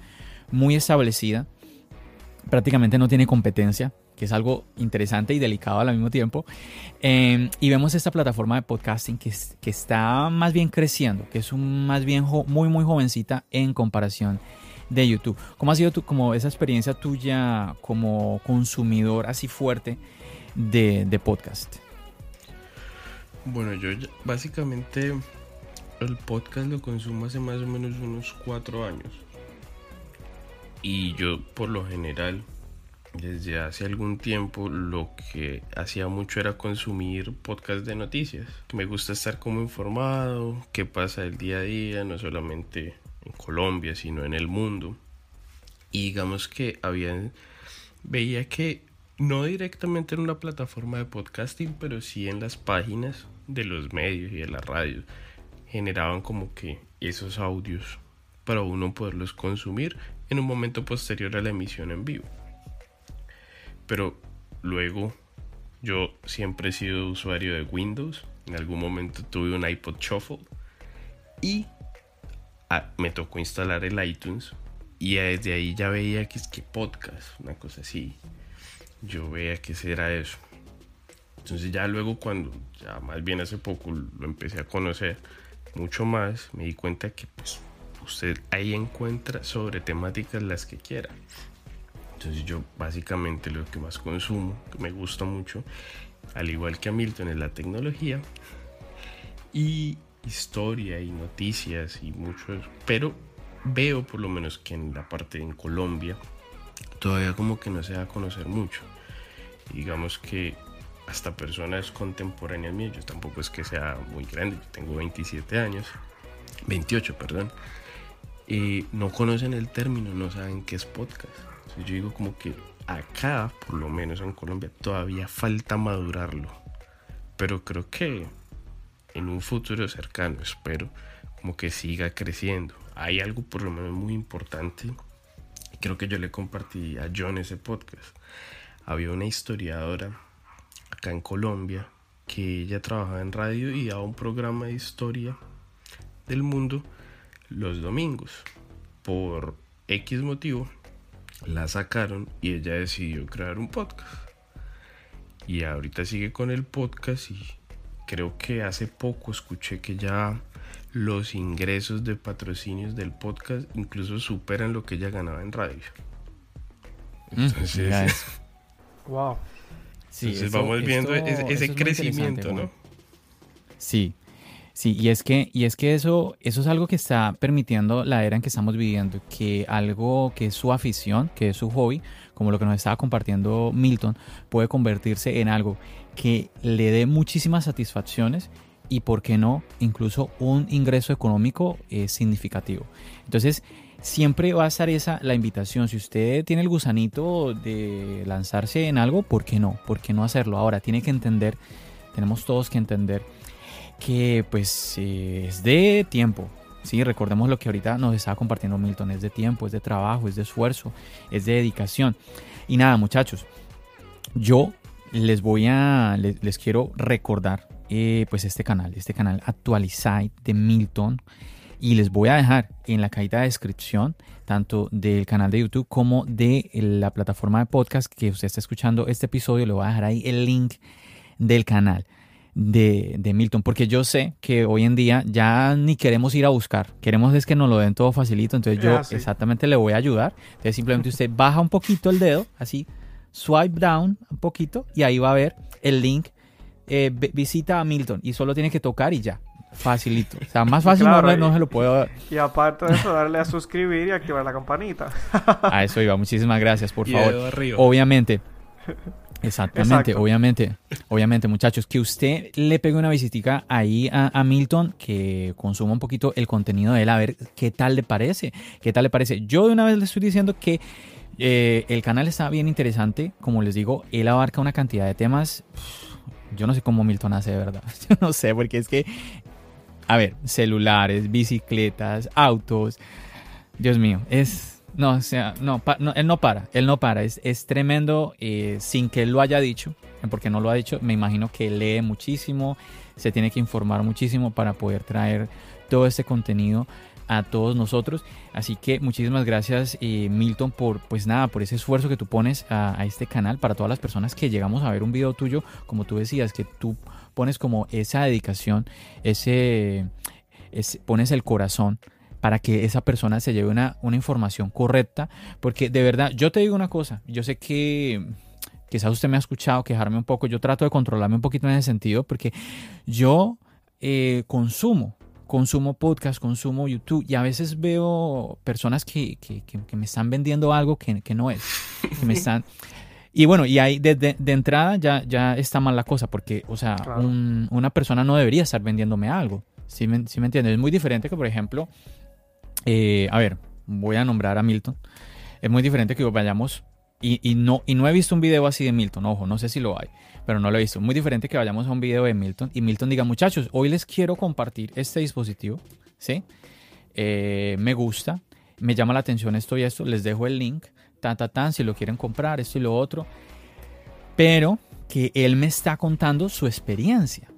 muy establecida. Prácticamente no tiene competencia que es algo interesante y delicado al mismo tiempo. Em, y vemos esta plataforma de podcasting que, que está más bien creciendo, que es un, más bien muy, muy jovencita en comparación de YouTube. ¿Cómo ha sido tu, como esa experiencia tuya como consumidor así fuerte de, de podcast? Bueno, yo básicamente el podcast lo consumo hace más o menos unos cuatro años. Y yo por lo general desde hace algún tiempo lo que hacía mucho era consumir podcast de noticias. Me gusta estar como informado, qué pasa el día a día, no solamente en Colombia, sino en el mundo. Y digamos que habían, veía que no directamente en una plataforma de podcasting, pero sí en las páginas de los medios y de la radio. generaban como que esos audios para uno poderlos consumir en un momento posterior a la emisión en vivo. Pero luego yo siempre he sido usuario de Windows. En algún momento tuve un iPod Shuffle y ah, me tocó instalar el iTunes y desde ahí ya veía que es que podcast, una cosa así. Yo veía que era eso. Entonces ya luego cuando, ya más bien hace poco lo empecé a conocer mucho más, me di cuenta que pues usted ahí encuentra sobre temáticas las que quiera. Entonces yo básicamente lo que más consumo, que me gusta mucho, al igual que a Milton, es la tecnología y historia y noticias y mucho Pero veo por lo menos que en la parte en Colombia todavía como que no se da a conocer mucho. Digamos que hasta personas contemporáneas mías, yo tampoco es que sea muy grande, yo tengo 27 años, 28, perdón, no conocen el término, no saben qué es podcast. yo digo como que acá, por lo menos en Colombia, todavía falta madurarlo. Pero creo que en un futuro cercano, espero, como que siga creciendo. Hay algo por lo menos muy importante. Creo que yo le compartí a John ese podcast. Había una historiadora acá en Colombia que ella trabajaba en radio y daba un programa de historia del mundo los domingos. Por X motivo la sacaron y ella decidió crear un podcast. Y ahorita sigue con el podcast y creo que hace poco escuché que ya los ingresos de patrocinios del podcast incluso superan lo que ella ganaba en radio. Mm, Entonces, wow. [laughs] Entonces vamos viendo ese, crecimiento, ¿no? Sí, sí, y es que, y es que eso, eso es algo que está permitiendo la era en que estamos viviendo, que algo que es su afición, que es su hobby, como lo que nos estaba compartiendo Milton, puede convertirse en algo que le dé muchísimas satisfacciones y, por qué no, incluso un ingreso económico eh, significativo. Entonces, siempre va a estar esa la invitación. Si usted tiene el gusanito de lanzarse en algo, ¿por qué no? ¿Por qué no hacerlo? Ahora, tiene que entender, tenemos todos que entender que pues eh, es de tiempo. Sí, recordemos lo que ahorita nos estaba compartiendo Milton, es de tiempo, es de trabajo, es de esfuerzo, es de dedicación. Y nada, muchachos, yo les voy a, les quiero recordar eh, pues este canal, este canal Actualizate de Milton. Y les voy a dejar en la cajita de descripción, tanto del canal de YouTube como de la plataforma de podcast que usted está escuchando este episodio, le voy a dejar ahí el link del canal de, de, Milton, porque yo sé que hoy en día ya ni queremos ir a buscar, queremos es que nos lo den todo facilito, entonces yo exactamente le voy a ayudar, entonces simplemente usted [laughs] baja un poquito el dedo, así, swipe down un poquito y ahí va a ver el link eh, visita a Milton y solo tiene que tocar y ya. Facilito. O sea, más fácil no, se lo puedo Y aparte de eso, darle a suscribir y activar la campanita. [laughs] a eso iba. Muchísimas gracias, por favor. Obviamente. Exactamente, obviamente, obviamente, muchachos, que usted le pegue una visitica ahí a, Milton, que consuma un poquito el contenido de él, a ver qué tal le parece, qué tal le parece. Yo de una vez le estoy diciendo que eh, el canal está bien interesante, como les digo, él abarca una cantidad de temas yo no sé cómo Milton hace de verdad. [laughs] Yo no sé, porque es que, a ver, celulares, bicicletas, autos. Dios mío, es... No, o sea, no, él no para, él no para. Es, es tremendo eh, sin que él lo haya dicho, porque no lo ha dicho. Me imagino que lee muchísimo, se tiene que informar muchísimo para poder traer todo este contenido a todos nosotros. Así que muchísimas gracias eh, Milton por pues nada, por ese esfuerzo que tú pones a, este canal para todas las personas que llegamos a ver un video tuyo, como tú decías, que tú pones como esa dedicación, ese, pones el corazón para que esa persona se lleve una, una información correcta, porque de verdad, yo te digo una cosa, yo sé que quizás usted me ha escuchado quejarme un poco, yo trato de controlarme un poquito en ese sentido, porque yo eh, consumo consumo podcast, consumo YouTube y a veces veo personas que, que, que, me están vendiendo algo que, que no es. Que me están... Y bueno, y ahí de, de, entrada ya, ya está mal la cosa, porque, o sea, una persona no debería estar vendiéndome algo. ¿Sí me, sí me entiendes? Es muy diferente que, por ejemplo, eh, a ver, voy a nombrar a Milton. Es muy diferente que vayamos Y, no, he visto un video así de Milton, ojo, no sé si lo hay, pero no lo he visto. Muy diferente que vayamos a un video de Milton y Milton diga, muchachos, hoy les quiero compartir este dispositivo, ¿sí? Eh, me gusta, me llama la atención esto y esto, les dejo el link, tan, tan, tan, si lo quieren comprar, esto y lo otro. Pero que él me está contando su experiencia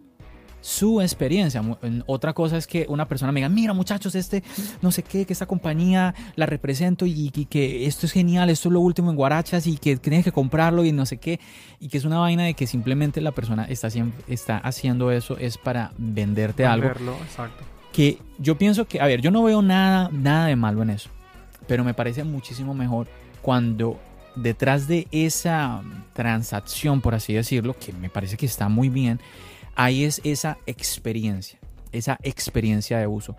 su experiencia. Otra cosa es que una persona me diga, mira muchachos, este, no sé qué, que esta compañía la represento y, que esto es genial, esto es lo último en Guarachas y que tienes que comprarlo y no sé qué. Y que es una vaina de que simplemente la persona está, está haciendo eso es para venderte algo. Exacto. Que yo pienso que, a ver, yo no veo nada, nada de malo en eso. Pero me parece muchísimo mejor cuando detrás de esa transacción, por así decirlo, que me parece que está muy bien, ahí es esa experiencia, esa experiencia de uso.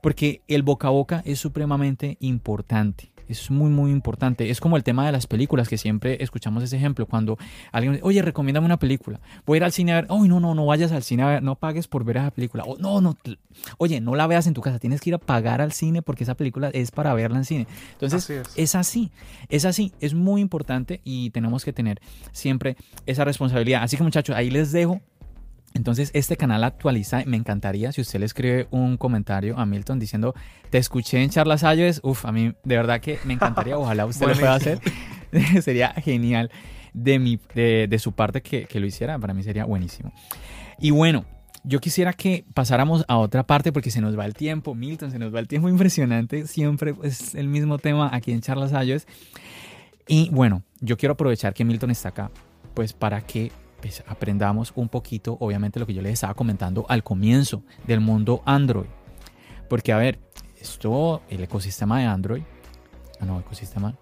Porque el boca a boca es supremamente importante. Es muy, muy importante. Es como el tema de las películas, que siempre escuchamos ese ejemplo. Cuando alguien dice, oye, recomiéndame una película. Voy a ir al cine a ver. Oye, no, no, no vayas al cine a ver. No pagues por ver esa película. O, no, no. Oye, no la veas en tu casa. Tienes que ir a pagar al cine porque esa película es para verla en cine. Entonces, es. es así. Es así. Es muy importante y tenemos que tener siempre esa responsabilidad. Así que, muchachos, ahí les dejo entonces, este canal actualiza. Me encantaría si usted le escribe un comentario a Milton diciendo, te escuché en Charlas Ayes. Uf, a mí de verdad que me encantaría. Ojalá [laughs] usted lo pueda hacer. [laughs] sería genial de, mi, de, su parte que, que, lo hiciera. Para mí sería buenísimo. Y bueno, yo quisiera que pasáramos a otra parte porque se nos va el tiempo. Milton, se nos va el tiempo impresionante. Siempre es el mismo tema aquí en Charlas Ayes. Y bueno, yo quiero aprovechar que Milton está acá, pues para que pues, aprendamos un poquito, obviamente, lo que yo les estaba comentando al comienzo del mundo Android. Porque, a ver, esto, el ecosistema de Android. Ah, no, ecosistema.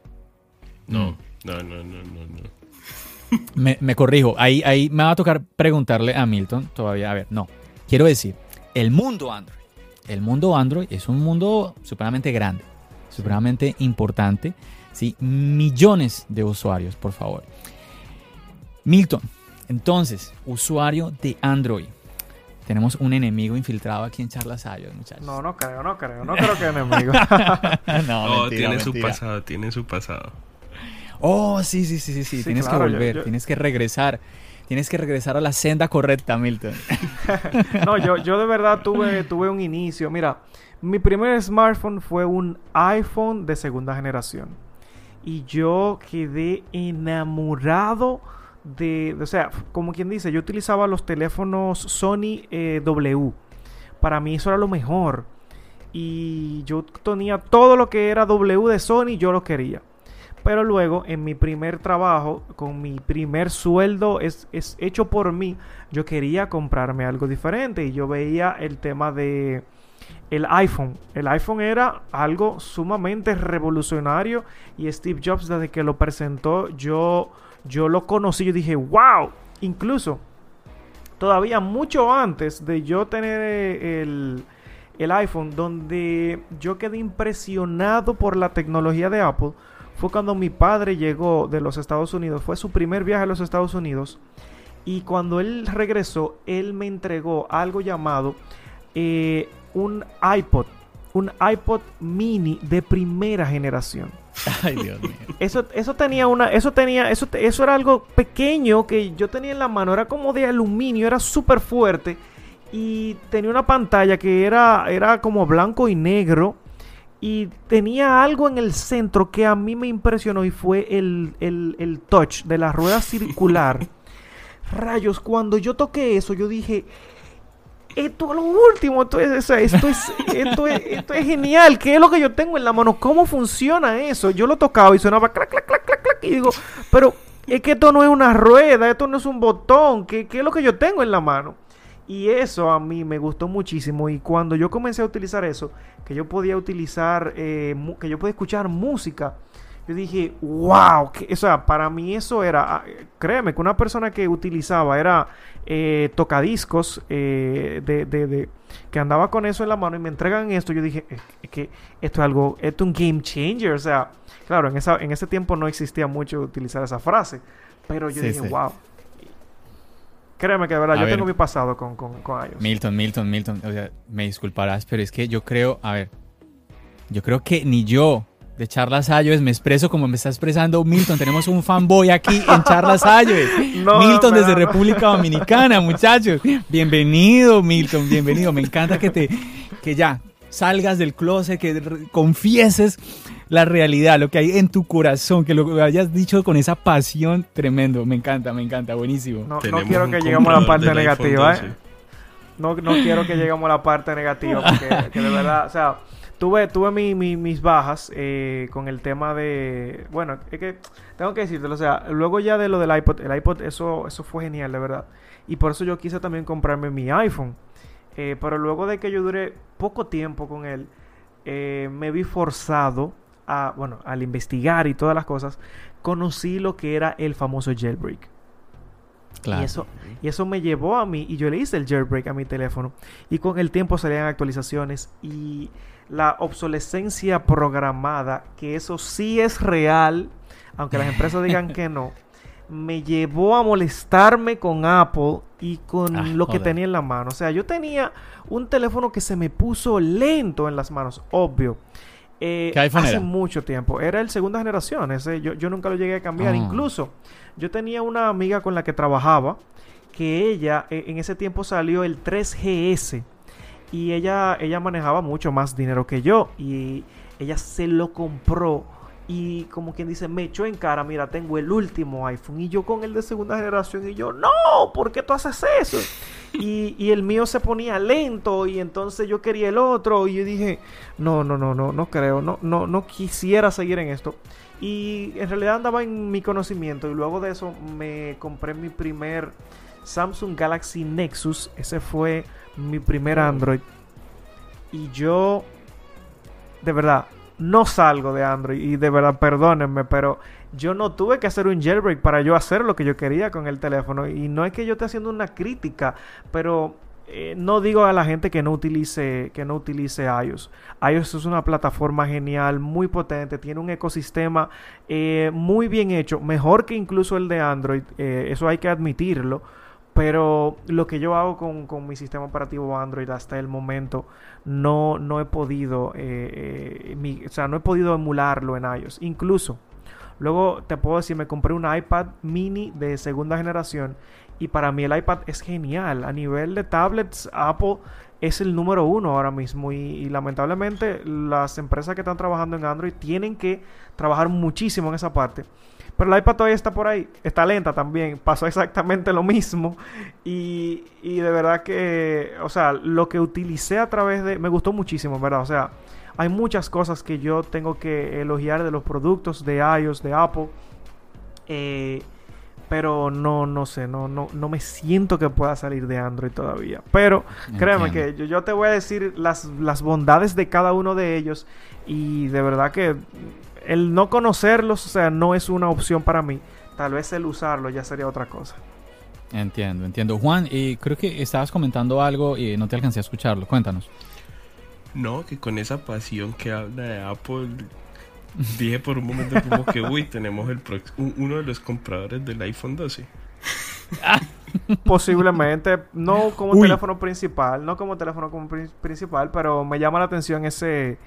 No, mm. no, no, no, no. no. Me, me, corrijo, ahí, ahí me va a tocar preguntarle a Milton todavía. A ver, no. Quiero decir, el mundo Android. El mundo Android es un mundo supremamente grande, supremamente importante. ¿sí? Millones de usuarios, por favor. Milton, entonces, usuario de Android. Tenemos un enemigo infiltrado aquí en Charlas Ayos, muchachos. No, no creo, no creo, no creo que enemigo. [laughs] no, tiene su pasado, tiene su pasado. Oh, sí, sí, sí, sí, sí. tienes que volver, tienes que regresar. Tienes que regresar a la senda correcta, Milton. [laughs] no, yo, yo de verdad tuve, tuve un inicio. Mira, mi primer smartphone fue un iPhone de segunda generación. Y yo quedé enamorado de, o sea, como quien dice, yo utilizaba los teléfonos Sony eh, W. Para mí eso era lo mejor. Y yo tenía todo lo que era W de Sony, yo lo quería. Pero luego, en mi primer trabajo, con mi primer sueldo es, es hecho por mí, yo quería comprarme algo diferente. Y yo veía el tema de el iPhone. El iPhone era algo sumamente revolucionario. Y Steve Jobs, desde que lo presentó, yo yo lo conocí y dije, wow, incluso todavía mucho antes de yo tener el, el iPhone, donde yo quedé impresionado por la tecnología de Apple, fue cuando mi padre llegó de los Estados Unidos, fue su primer viaje a los Estados Unidos, y cuando él regresó, él me entregó algo llamado eh, un iPod, un iPod mini de primera generación. [laughs] Ay, Dios mío. Eso, eso tenía una, eso tenía, eso, eso era algo pequeño que yo tenía en la mano, era como de aluminio, era súper fuerte y tenía una pantalla que era, era como blanco y negro y tenía algo en el centro que a mí me impresionó y fue el, el, el touch de la rueda circular. [laughs] Rayos, cuando yo toqué eso, yo dije, esto es lo último, esto es, esto, es, esto, es, genial, ¿qué es lo que yo tengo en la mano? ¿Cómo funciona eso? Yo lo tocaba y sonaba clac, clac, clac, clac, clac, y digo, pero es que esto no es una rueda, esto no es un botón, ¿qué, qué es lo que yo tengo en la mano? Y eso a mí me gustó muchísimo. Y cuando yo comencé a utilizar eso, que yo podía utilizar, eh, que yo podía escuchar música yo dije, wow, o sea, para mí eso era, ah, créeme, que una persona que utilizaba era eh, tocadiscos eh, de, de, que andaba con eso en la mano y me entregan esto, yo dije, es que esto es algo, esto es un game changer, o sea, claro, en, esa, en ese tiempo no existía mucho utilizar esa frase, pero yo dije, wow. Créeme que de verdad, yo tengo mi pasado con, con, con ellos. Milton, Milton, Milton, o sea, me disculparás, pero es que yo creo, a ver, yo creo que ni yo de Charlas Ayos. Me expreso como me está expresando Milton. Tenemos un fanboy aquí en Charlas [laughs] Ayos. Milton desde República Dominicana, muchachos. Bienvenido, Milton, bienvenido. Me encanta que te, que ya salgas del closet, que confieses la realidad, lo que hay en tu corazón, que lo hayas dicho con esa pasión tremendo. Me encanta, me encanta, buenísimo. No, quiero que lleguemos a la parte negativa, ¿eh? No, no quiero que lleguemos a la parte negativa, porque de verdad, o sea, tuve, tuve mis bajas eh, con el tema de. Bueno, es que tengo que decirte, o sea, luego ya de lo del iPod, el iPod, eso, eso fue genial, de verdad. Y por eso yo quise también comprarme mi iPhone. Eh, pero luego de que yo duré poco tiempo con él, eh, me vi forzado a, bueno, al investigar y todas las cosas, conocí lo que era el famoso jailbreak. Y, eso, y eso me llevó a mí, y yo le hice el jailbreak a mi teléfono. Y con el tiempo salían actualizaciones y la obsolescencia programada, que eso sí es real, aunque las empresas digan que no, [laughs] me llevó a molestarme con Apple y con ah, lo que tenía en la mano. O sea, yo tenía un teléfono que se me puso lento en las manos, obvio. Eh, hace mucho tiempo. Era el segunda generación. Ese, yo, yo nunca lo llegué a cambiar. Ah. Incluso, yo tenía una amiga con la que trabajaba que ella eh, en ese tiempo salió el 3GS y ella, ella manejaba mucho más dinero que yo y ella se lo compró y como quien dice, me echó en cara, mira, tengo el último iPhone y yo con el de segunda generación y yo, no, ¿por qué tú haces eso? Y, y, el mío se ponía lento y entonces yo quería el otro y yo dije, no, no, no, no, no creo, no, no, no quisiera seguir en esto. Y en realidad andaba en mi conocimiento y luego de eso me compré mi primer Samsung Galaxy Nexus, ese fue mi primer Android. Y yo, de verdad, no salgo de Android. Y de verdad, perdónenme, pero yo no tuve que hacer un jailbreak para yo hacer lo que yo quería con el teléfono. Y no es que yo esté haciendo una crítica, pero eh, no digo a la gente que no utilice que no utilice iOS. iOS es una plataforma genial, muy potente, tiene un ecosistema eh, muy bien hecho, mejor que incluso el de Android. Eh, eso hay que admitirlo. Pero lo que yo hago con, mi sistema operativo Android hasta el momento no, no he podido, eh, eh, o sea, no he podido emularlo en iOS. Incluso, luego te puedo decir, me compré un iPad mini de segunda generación y para mí el iPad es genial. A nivel de tablets, Apple es el número uno ahora mismo y, lamentablemente las empresas que están trabajando en Android tienen que trabajar muchísimo en esa parte. Pero el iPad todavía está por ahí. Está lenta también. Pasó exactamente lo mismo. Y, y de verdad que, o sea, lo que utilicé a través de... Me gustó muchísimo, ¿verdad? O sea, hay muchas cosas que yo tengo que elogiar de los productos de iOS, de Apple. Eh, pero no, no sé, no, no, no me siento que pueda salir de Android todavía. Pero créeme que yo, yo, te voy a decir las, las bondades de cada uno de ellos. Y de verdad que el no conocerlos, o sea, no es una opción para mí. Tal vez el usarlo ya sería otra cosa. Entiendo, entiendo. Juan, eh, creo que estabas comentando algo y no te alcancé a escucharlo. Cuéntanos. No, que con esa pasión que habla de Apple, dije por un momento como que, uy, tenemos el uno de los compradores del iPhone 12. [laughs] Posiblemente, no como teléfono principal, no como teléfono como principal, pero me llama la atención ese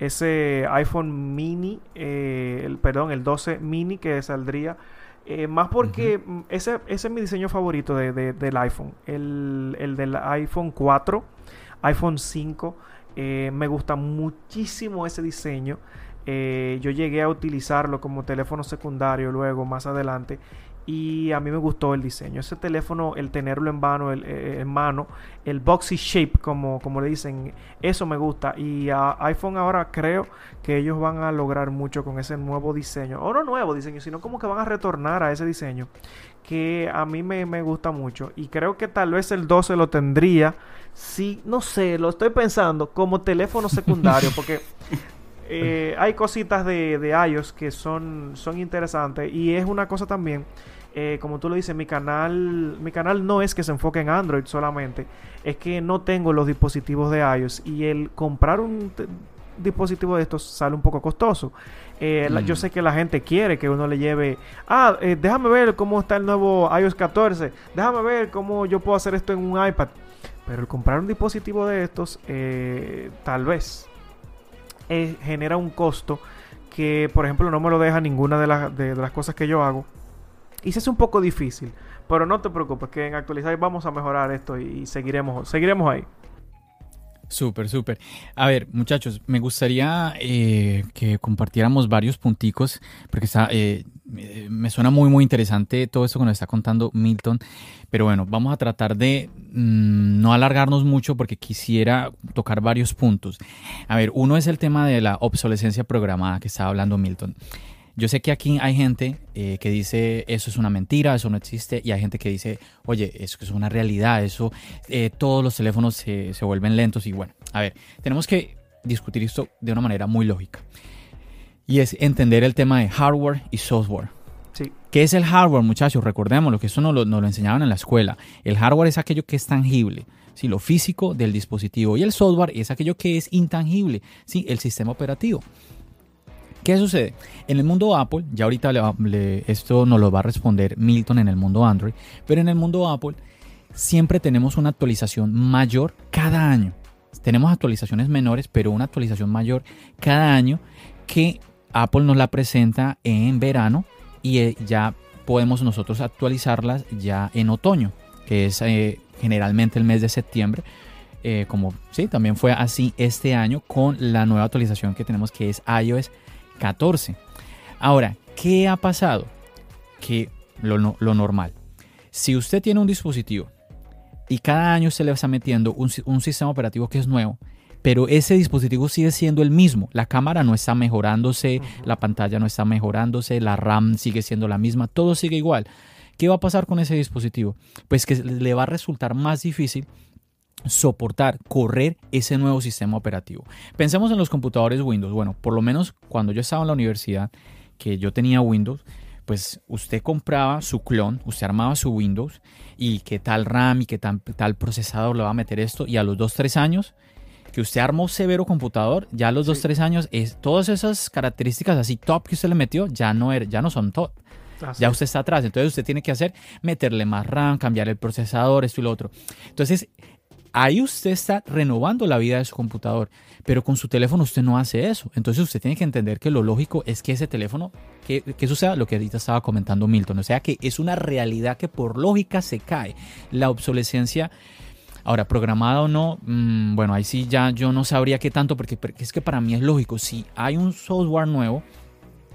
ese iPhone mini, eh, el, perdón, el 12 mini que saldría. Eh, más porque ese, ese, es mi diseño favorito de, del iPhone. El, el, del iPhone 4, iPhone 5. Eh, me gusta muchísimo ese diseño. yo llegué a utilizarlo como teléfono secundario luego, más adelante y a mí me gustó el diseño. Ese teléfono, el tenerlo en mano, el, eh, en mano, el boxy shape, como, como le dicen, eso me gusta. Y a iPhone ahora creo que ellos van a lograr mucho con ese nuevo diseño. O no nuevo diseño, sino como que van a retornar a ese diseño que a mí me, gusta mucho. Y creo que tal vez el 12 lo tendría. Si, no sé, lo estoy pensando como teléfono secundario, porque... [laughs] Eh, hay cositas de, de iOS que son, son interesantes y es una cosa también eh, como tú lo dices, mi canal, mi canal no es que se enfoque en Android solamente, es que no tengo los dispositivos de iOS y el comprar un dispositivo de estos sale un poco costoso. Eh, yo mm. sé que la gente quiere que uno le lleve, ah, eh, déjame ver cómo está el nuevo iOS 14, déjame ver cómo yo puedo hacer esto en un iPad. Pero el comprar un dispositivo de estos, tal vez genera un costo que, por ejemplo, no me lo deja ninguna de, de- de las cosas que yo hago. Y se hace un poco difícil. Pero no te preocupes, que en actualizar vamos a mejorar esto y seguiremos, seguiremos ahí. Súper, súper. A ver, muchachos, me gustaría eh, que compartiéramos varios punticos, porque está, eh, me suena muy, muy interesante todo esto que nos está contando Milton. Pero bueno, vamos a tratar de mm, no alargarnos mucho porque quisiera tocar varios puntos. A ver, uno es el tema de la obsolescencia programada que estaba hablando Milton. Yo sé que aquí hay gente eh, que dice eso es una mentira, eso no existe, y hay gente que dice, oye, eso es una realidad, eso, eh, todos los teléfonos se, se vuelven lentos y bueno, a ver, tenemos que discutir esto de una manera muy lógica. Y es entender el tema de hardware y software. Sí, ¿Qué es el hardware, muchachos? Recordemos, lo que eso nos lo, nos lo enseñaban en la escuela. El hardware es aquello que es tangible, ¿sí? lo físico del dispositivo. Y el software es aquello que es intangible, ¿sí? el sistema operativo. ¿Qué sucede? En el mundo Apple, ya ahorita esto nos lo va a responder Milton en el mundo Android, pero en el mundo Apple siempre tenemos una actualización mayor cada año. Tenemos actualizaciones menores, pero una actualización mayor cada año que Apple nos la presenta en verano y eh, ya podemos nosotros actualizarlas ya en otoño, que es eh, generalmente el mes de septiembre. eh, como sí, también fue así este año con la nueva actualización que tenemos que es iOS 14. Ahora, ¿qué ha pasado? Que lo, no- lo normal. Si usted tiene un dispositivo y cada año se le está metiendo un sistema operativo que es nuevo, pero ese dispositivo sigue siendo el mismo. La cámara no está mejorándose, la pantalla no está mejorándose, la RAM sigue siendo la misma, todo sigue igual. ¿Qué va a pasar con ese dispositivo? Pues que le va a resultar más difícil soportar, correr ese nuevo sistema operativo. Pensemos en los computadores Windows. Bueno, por lo menos cuando yo estaba en la universidad, que yo tenía Windows, pues usted compraba su clon, usted armaba su Windows y qué tal RAM y qué tal, tal procesador le va a meter esto y a los 2-3 años que usted armó severo computador, ya a los 2-3 años es, todas esas características así top que usted le metió ya no, era, ya no son top. así Ya usted está atrás, entonces usted tiene que hacer meterle más RAM, cambiar el procesador, esto y lo otro. Entonces, ahí usted está renovando la vida de su computador, pero con su teléfono usted no hace eso. Entonces usted tiene que entender que lo lógico es que ese teléfono, que, que suceda lo que ahorita estaba comentando Milton, o sea que es una realidad que por lógica se cae. La obsolescencia, ahora programada o no, mm, bueno, ahí sí ya yo no sabría qué tanto, porque es que para mí es lógico, si hay un software nuevo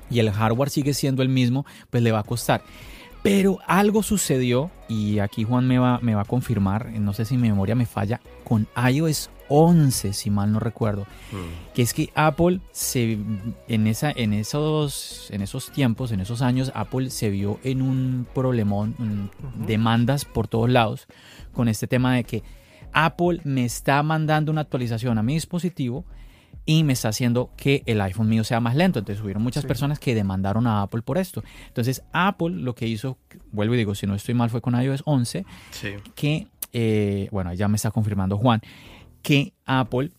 y el hardware sigue siendo el mismo, pues le va a costar. Pero algo sucedió, y aquí Juan me va, me va a confirmar, no sé si mi memoria me falla, con iOS 11, si mal no recuerdo, que es que Apple se, en, esa, en, esos, en esos tiempos, en esos años, Apple se vio en un problemón, mm, demandas por todos lados, con este tema de que Apple me está mandando una actualización a mi dispositivo y me está haciendo que el iPhone mío sea más lento. Entonces hubieron muchas Sí. personas que demandaron a Apple por esto. Entonces Apple lo que hizo, vuelvo y digo, si no estoy mal, fue con iOS 11, Sí. que, eh, bueno, ya me está confirmando Juan, que Apple,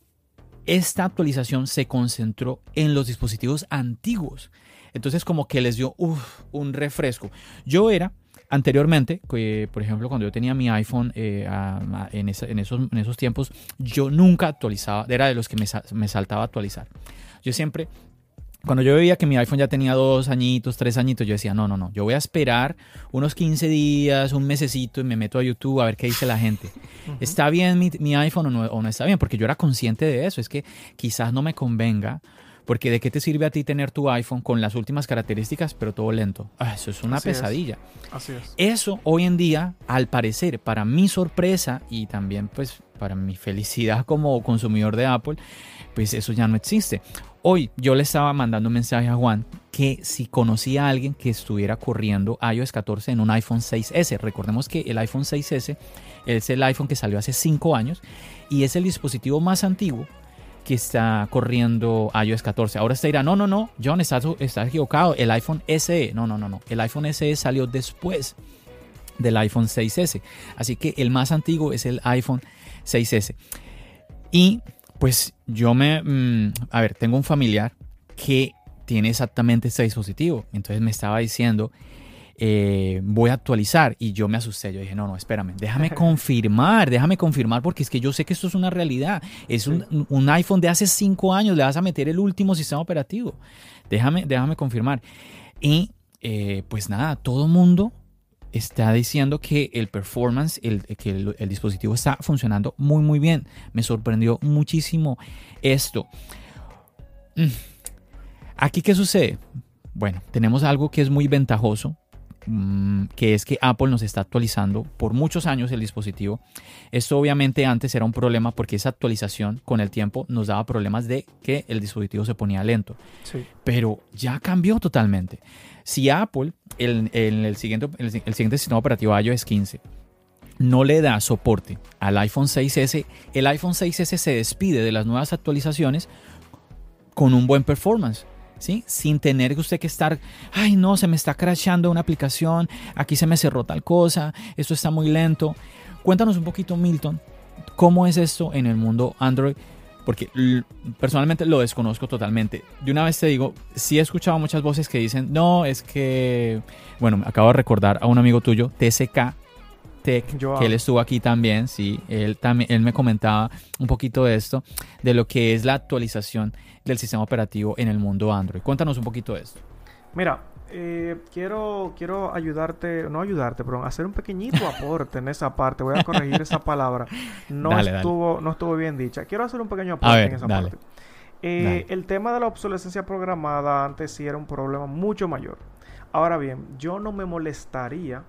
esta actualización se concentró en los dispositivos antiguos. Entonces como que les dio uf, un refresco. Yo era anteriormente, por ejemplo, cuando yo tenía mi iPhone eh, a- a- en, esa- en esos, en esos tiempos, yo nunca actualizaba, era de los que me, sa- me saltaba actualizar. Yo siempre, cuando yo veía que mi iPhone ya tenía dos añitos, tres añitos, yo decía, no, no, no, yo voy a esperar unos 15 días, un mesecito y me meto a YouTube a ver qué dice la gente. ¿Está bien mi, mi iPhone o no, o no está bien? Porque yo era consciente de eso, es que quizás no me convenga. Porque de qué te sirve a ti tener tu iPhone con las últimas características, pero todo lento. Ah, eso es una Así es. pesadilla. Así es. Eso hoy en día, al parecer, para mi sorpresa y también pues para mi felicidad como consumidor de Apple, pues eso ya no existe. Hoy yo le estaba mandando un mensaje a Juan que si conocía a alguien que estuviera corriendo iOS 14 en un iPhone 6S. Recordemos que el iPhone 6S es el iPhone que salió hace 5 años y es el dispositivo más antiguo que está corriendo iOS 14. Ahora usted dirá, no, no, no, John, estás, estás equivocado. El iPhone SE, no, no, no, no. El iPhone SE salió después del iPhone 6S. Así que el más antiguo es el iPhone 6S. Y pues yo me, mm, a ver, tengo un familiar que tiene exactamente este dispositivo. Entonces me estaba diciendo, eh, voy a actualizar. Y yo me asusté, yo dije, no, no, espérame, déjame [laughs] confirmar, déjame confirmar porque es que yo sé que esto es una realidad. Es un, un iPhone de hace cinco años, le vas a meter el último sistema operativo. Déjame, déjame confirmar. Y eh, pues nada, todo el mundo está diciendo que el performance, el, que el, dispositivo está funcionando muy, muy bien. Me sorprendió muchísimo esto. Mm. Aquí, ¿qué sucede? Bueno, tenemos algo que es muy ventajoso, que es que Apple nos está actualizando por muchos años el dispositivo. Esto obviamente antes era un problema porque esa actualización con el tiempo nos daba problemas de que el dispositivo se ponía lento. Pero ya cambió totalmente. Si Apple, en el, siguiente, el, siguiente sistema operativo iOS 15, no le da soporte al iPhone 6S, el iPhone 6S se despide de las nuevas actualizaciones con un buen performance. ¿Sí? Sin tener que usted que estar, ay no, se me está crashando una aplicación, aquí se me cerró tal cosa, esto está muy lento. Cuéntanos un poquito, Milton, cómo es esto en el mundo Android porque personalmente lo desconozco totalmente. De una vez te digo, sí he escuchado muchas voces que dicen, no, es que, bueno, acabo de recordar a un amigo tuyo, TSK Tech, que él estuvo aquí también, sí, él, también, él me comentaba un poquito de esto, de lo que es la actualización del sistema operativo en el mundo Android. Cuéntanos un poquito de esto. Mira, eh, quiero, quiero ayudarte, no ayudarte, pero hacer un pequeñito [laughs] aporte en esa parte. Voy a corregir esa palabra. No, estuvo, no estuvo bien dicha. Quiero hacer un pequeño aporte en esa parte. Eh, el tema de la obsolescencia programada antes sí era un problema mucho mayor. Ahora bien, yo no me molestaría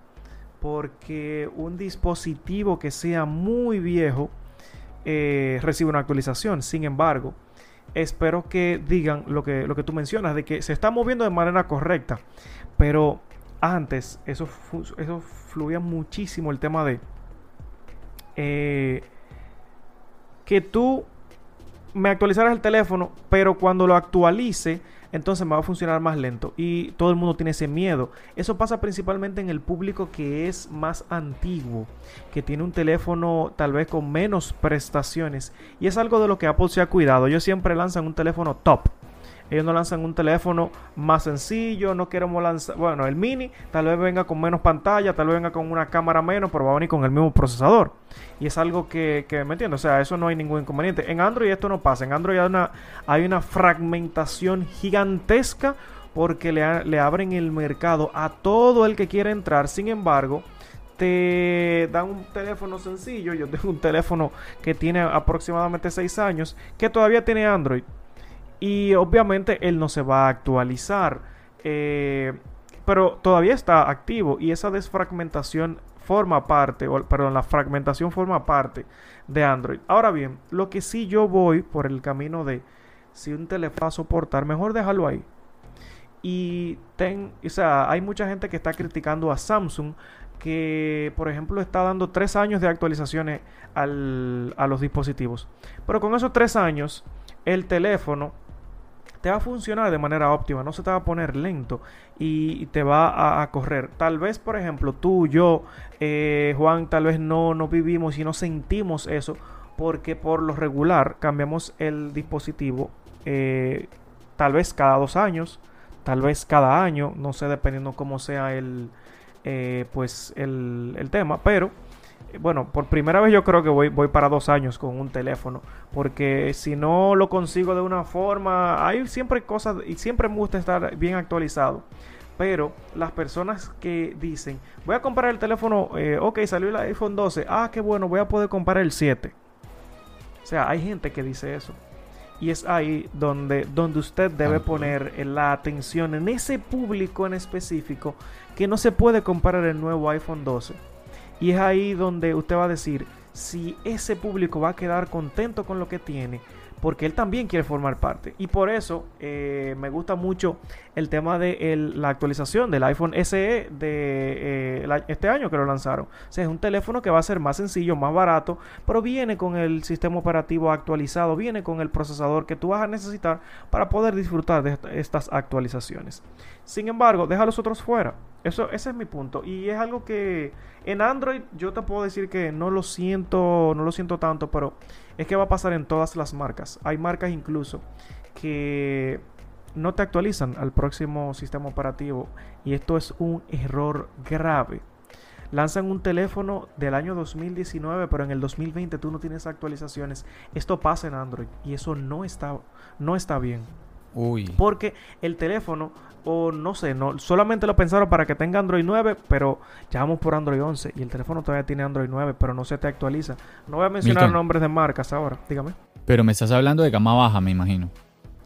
porque un dispositivo que sea muy viejo eh, recibe una actualización. Sin embargo, espero que digan lo que, lo que tú mencionas, de que se está moviendo de manera correcta. Pero antes eso, eso fluía muchísimo el tema de eh, que tú me actualizaras el teléfono, pero cuando lo actualice entonces me va a funcionar más lento. Y todo el mundo tiene ese miedo. Eso pasa principalmente en el público que es más antiguo, que tiene un teléfono tal vez con menos prestaciones. Y es algo de lo que Apple se ha cuidado. Ellos siempre lanzan un teléfono top. Ellos no lanzan un teléfono más sencillo, no queremos lanzar, bueno, el mini tal vez venga con menos pantalla, tal vez venga con una cámara menos, pero va a venir con el mismo procesador. Y es algo que, me entiendo, o sea, eso no hay ningún inconveniente. En Android esto no pasa, en Android hay una, fragmentación gigantesca porque le, le abren el mercado a todo el que quiere entrar, sin embargo te dan un teléfono sencillo. Yo tengo un teléfono que tiene aproximadamente 6 años que todavía tiene Android. Y obviamente él no se va a actualizar. Eh, pero todavía está activo y esa desfragmentación forma parte, o, perdón, la fragmentación forma parte de Android. Ahora bien, lo que sí yo voy por el camino de si un teléfono va a soportar, mejor déjalo ahí. Y ten, o sea, hay mucha gente que está criticando a Samsung que, por ejemplo, está dando tres años de actualizaciones al, a los dispositivos. Pero con esos tres años, el teléfono te va a funcionar de manera óptima, no se te va a poner lento y te va a, correr. Tal vez, por ejemplo, tú, yo, eh, Juan, tal vez no, no vivimos y no sentimos eso porque por lo regular cambiamos el dispositivo eh, tal vez cada dos años, tal vez cada año, no sé, dependiendo cómo sea el, eh, pues el, el tema, pero bueno, por primera vez yo creo que voy, voy para dos años con un teléfono. Porque si no lo consigo de una forma, hay siempre cosas y siempre me gusta estar bien actualizado. Pero las personas que dicen, voy a comprar el teléfono, eh, ok, salió el iPhone 12, ah, qué bueno, voy a poder comprar el 7. O sea, hay gente que dice eso. Y es ahí donde, donde usted debe poner la atención en ese público en específico que no se puede comprar el nuevo iPhone 12 y es ahí donde usted va a decir si ese público va a quedar contento con lo que tiene, porque él también quiere formar parte. Y por eso eh, me gusta mucho el tema de la actualización del iPhone SE de eh, este año que lo lanzaron. O sea, es un teléfono que va a ser más sencillo, más barato, pero viene con el sistema operativo actualizado, viene con el procesador que tú vas a necesitar para poder disfrutar de estas actualizaciones. Sin embargo, deja los otros fuera. Eso, ese es mi punto. Y es algo que en Android yo te puedo decir que no lo siento, no lo siento tanto, pero es que va a pasar en todas las marcas. Hay marcas incluso que no te actualizan al próximo sistema operativo y esto es un error grave. Lanzan un teléfono del año 2019, pero en el 2020 tú no tienes actualizaciones. Esto pasa en Android y eso no está, no está bien. Uy. Porque el teléfono, o no sé, no, solamente lo pensaron para que tenga Android 9, pero ya vamos por Android 11 y el teléfono todavía tiene Android 9, pero no se te actualiza. No voy a mencionar Milton. nombres de marcas ahora, dígame. Pero me estás hablando de gama baja, me imagino.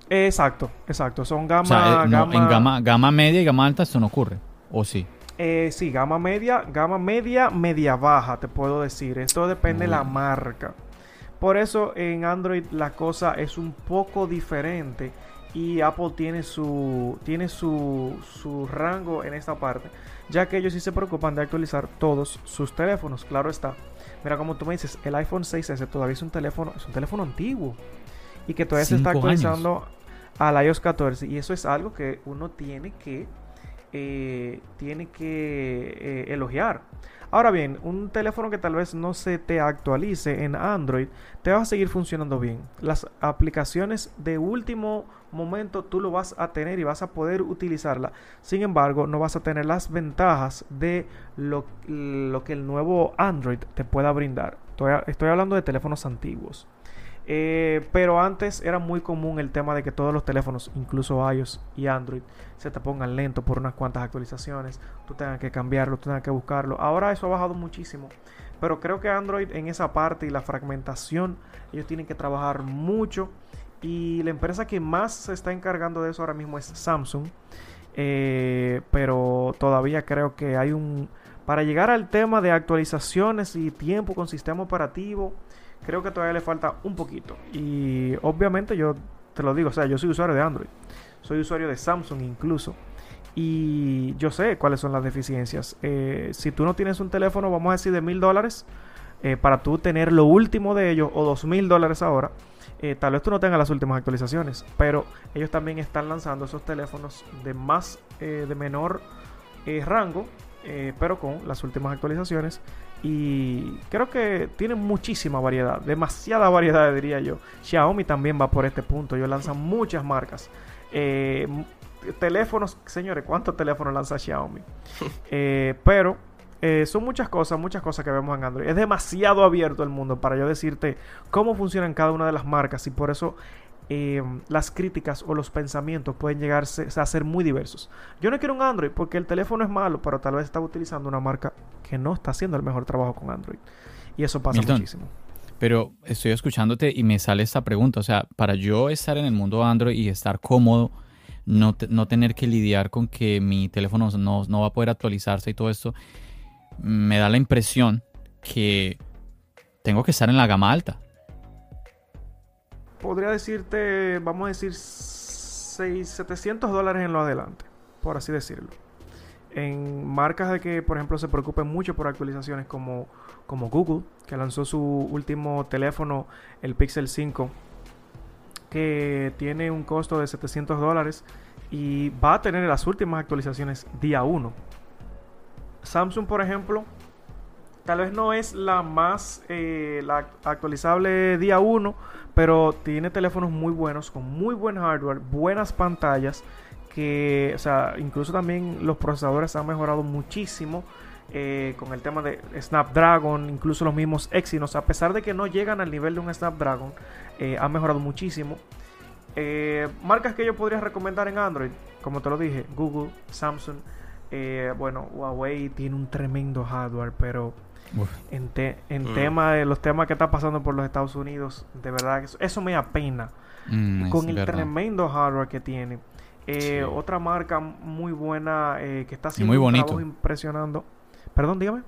Exacto, exacto. Son gama, O sea, eh, no, gama, en gama, gama media y gama alta esto no ocurre. ¿O sí? eh, sí, gama media, gama media, media baja, te puedo decir. Esto depende de la marca. Por eso en Android la cosa es un poco diferente y Apple tiene su tiene su, su rango en esta parte, ya que ellos sí se preocupan de actualizar todos sus teléfonos, claro está. Mira como tú me dices, el iPhone 6S todavía es un teléfono, es un teléfono antiguo y que todavía se está años. actualizando al iOS 14 y eso es algo que uno tiene que eh, tiene que eh, elogiar. Ahora bien, un teléfono que tal vez no se te actualice en Android te va a seguir funcionando bien. Las aplicaciones de último momento tú lo vas a tener y vas a poder utilizarla. Sin embargo, no vas a tener las ventajas de lo, que el nuevo Android te pueda brindar. Estoy hablando de teléfonos antiguos. Eh, pero antes era muy común el tema de que todos los teléfonos, incluso iOS y Android, se te pongan lentos por unas cuantas actualizaciones. Tú tengas que cambiarlo, tú tengas que buscarlo. Ahora eso ha bajado muchísimo. Pero creo que Android en esa parte y la fragmentación, ellos tienen que trabajar mucho. Y la empresa que más se está encargando de eso ahora mismo es Samsung. Eh, pero todavía creo que hay un... Para llegar al tema de actualizaciones y tiempo con sistema operativo, creo que todavía le falta un poquito. Y obviamente yo te lo digo, o sea, yo soy usuario de Android. Soy usuario de Samsung incluso. Y yo sé cuáles son las deficiencias. Eh, si tú no tienes un teléfono, vamos a decir, de mil dólares, eh, para tú tener lo último de ellos, o dos mil dólares ahora, eh, tal vez tú no tengas las últimas actualizaciones. Pero ellos también están lanzando esos teléfonos de más, de menor rango, pero con las últimas actualizaciones. Y creo que tienen muchísima variedad, demasiada variedad diría yo. Xiaomi también va por este punto, ellos lanzan muchas marcas. Eh, teléfonos, señores, ¿cuántos teléfonos lanza Xiaomi? [laughs] Eh, pero eh, son muchas cosas, muchas cosas que vemos en Android. Es demasiado abierto el mundo para yo decirte cómo funcionan cada una de las marcas y por eso eh, las críticas o los pensamientos pueden llegarse a ser muy diversos. Yo no quiero un Android porque el teléfono es malo, pero tal vez está utilizando una marca que no está haciendo el mejor trabajo con Android. Y eso pasa Milton. muchísimo. Pero estoy escuchándote y me sale esta pregunta. O sea, para yo estar en el mundo Android y estar cómodo, no, te- no tener que lidiar con que mi teléfono no, no va a poder actualizarse y todo esto, me da la impresión que tengo que estar en la gama alta. Podría decirte, vamos a decir, seis- 700 dólares en lo adelante, por así decirlo. En marcas de que, por ejemplo, se preocupen mucho por actualizaciones como, como Google, que lanzó su último teléfono, el Pixel 5, que tiene un costo de 700 dólares y va a tener las últimas actualizaciones día 1. Samsung, por ejemplo, tal vez no es la más eh, la actualizable día 1, pero tiene teléfonos muy buenos, con muy buen hardware, buenas pantallas, que, o sea, incluso también los procesadores han mejorado muchísimo. eh, con el tema de Snapdragon, incluso los mismos Exynos, a pesar de que no llegan al nivel de un Snapdragon, eh, han mejorado muchísimo. Eh, marcas que yo podría recomendar en Android, como te lo dije, Google, Samsung, eh, bueno, Huawei tiene un tremendo hardware, pero. En, te- en Mm. tema de los temas que está pasando por los Estados Unidos, de verdad, que eso, eso me apena. Mm, con el verdad. tremendo hardware que tiene. Eh, Sí. Otra marca muy buena eh, que está haciendo muy un bonito. trabajo impresionando. Perdón, dígame.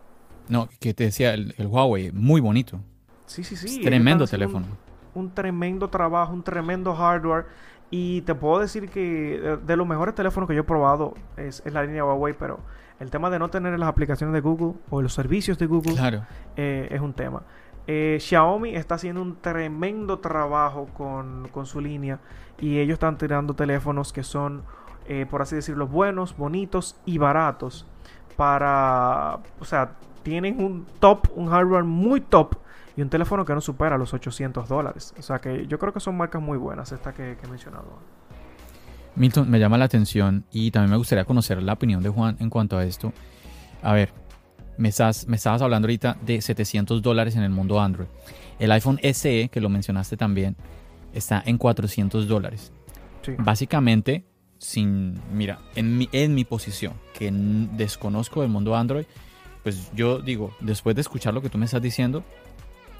No, que te decía, el, el Huawei, muy bonito. Sí, sí, sí. Es tremendo teléfono. Un, un tremendo trabajo, un tremendo hardware. Y te puedo decir que de, de los mejores teléfonos que yo he probado es, es la línea Huawei, pero el tema de no tener las aplicaciones de Google o los servicios de Google Claro. eh, es un tema. Eh, Xiaomi está haciendo un tremendo trabajo con, con su línea y ellos están tirando teléfonos que son, eh, por así decirlo, buenos, bonitos y baratos para, o sea, tienen un top, un hardware muy top y un teléfono que no supera los 800 dólares. O sea que yo creo que son marcas muy buenas estas que, que he mencionado. Milton, me llama la atención y también me gustaría conocer la opinión de Juan en cuanto a esto. A ver, me, estás, me estabas hablando ahorita de 700 dólares en el mundo Android. El iPhone SE, que lo mencionaste también, está en 400 dólares. Básicamente, sin, mira, en mi, en mi posición, que desconozco del mundo Android, pues yo digo, después de escuchar lo que tú me estás diciendo,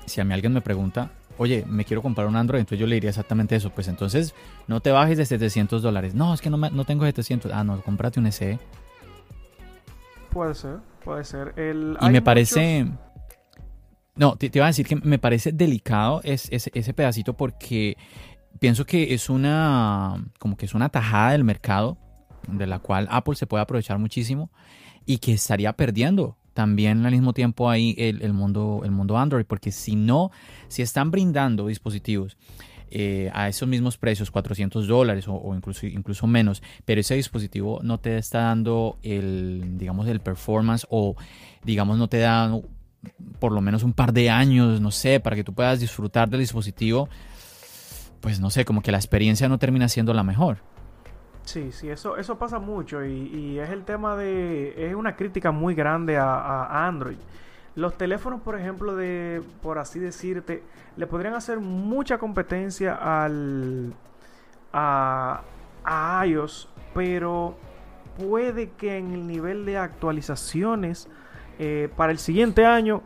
si a mí alguien me pregunta, oye, me quiero comprar un Android, entonces yo le diría exactamente eso. Pues entonces no te bajes de 700 dólares. No, es que no, no tengo 700. Ah, no, cómprate un SE. Puede ser, puede ser. El, y me parece... No, te, iba a decir que me parece delicado ese pedacito porque pienso que es una, como que es una tajada del mercado de la cual Apple se puede aprovechar muchísimo y que estaría perdiendo también al mismo tiempo ahí el, mundo, el mundo Android, porque si no, si están brindando dispositivos eh, a esos mismos precios, 400 dólares o, incluso, incluso menos, pero ese dispositivo no te está dando el, digamos, el performance o, digamos, no te da por lo menos un par de años, no sé, para que tú puedas disfrutar del dispositivo, pues no sé, como que la experiencia no termina siendo la mejor. Sí, sí, eso, eso pasa mucho y, es el tema de... Es una crítica muy grande a, Android. Los teléfonos, por ejemplo, de, por así decirte, le podrían hacer mucha competencia al, a, a iOS, pero puede que en el nivel de actualizaciones eh, para el siguiente año,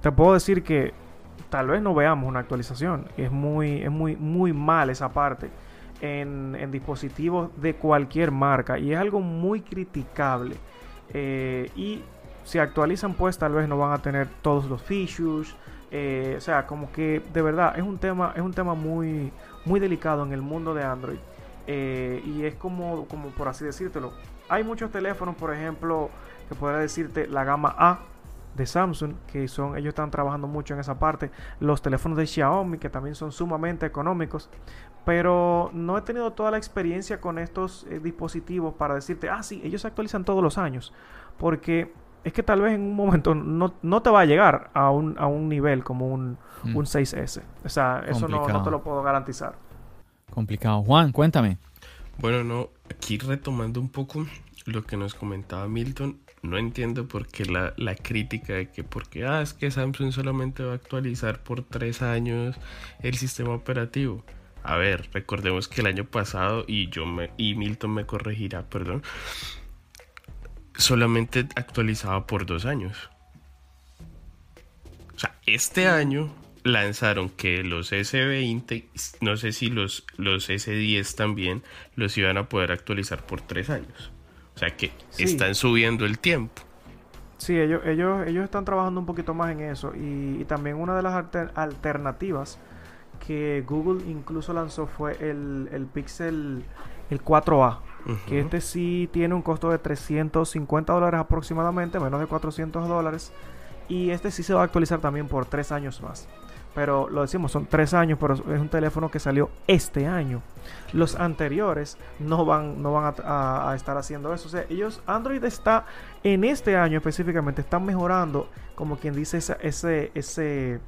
te puedo decir que tal vez no veamos una actualización. Es muy, es muy, muy mal esa parte en, dispositivos de cualquier marca y es algo muy criticable. Eh, y si actualizan, pues tal vez no van a tener todos los features. Eh, o sea, como que de verdad es un tema, es un tema muy, muy delicado en el mundo de Android. Eh, y es como, como por así decírtelo. Hay muchos teléfonos, por ejemplo, que podría decirte la gama A de Samsung, que son, ellos están trabajando mucho en esa parte. Los teléfonos de Xiaomi, que también son sumamente económicos. Pero no he tenido toda la experiencia con estos eh, dispositivos para decirte, ah, sí, ellos se actualizan todos los años. Porque es que tal vez en un momento no, te va a llegar a un, a un nivel como un, 6S. Mm. O sea, eso no, no te lo puedo garantizar. Complicado. Juan, cuéntame. Bueno, no, aquí retomando un poco lo que nos comentaba Milton, no entiendo por qué la, crítica de que porque ah, es que Samsung solamente va a actualizar por tres años el sistema operativo. A ver, recordemos que el año pasado, y yo me, y Milton me corregirá, perdón, solamente actualizaba por dos años. O sea, este año lanzaron que los S20, no sé si los, los S10 también, los iban a poder actualizar por tres años. O sea que están subiendo el tiempo. Sí, ellos, ellos, ellos están trabajando un poquito más en eso. Y, también una de las alternativas que Google incluso lanzó fue el, el Pixel el 4A. Que este sí tiene un costo de 350 dólares aproximadamente, menos de 400 dólares. Y este sí se va a actualizar también por tres años más pero lo decimos, son tres años, pero es un teléfono que salió este año. Los anteriores no van, no van a, estar haciendo eso. O sea, ellos, Android está en este año específicamente, están mejorando, como quien dice, esa, ese, ese,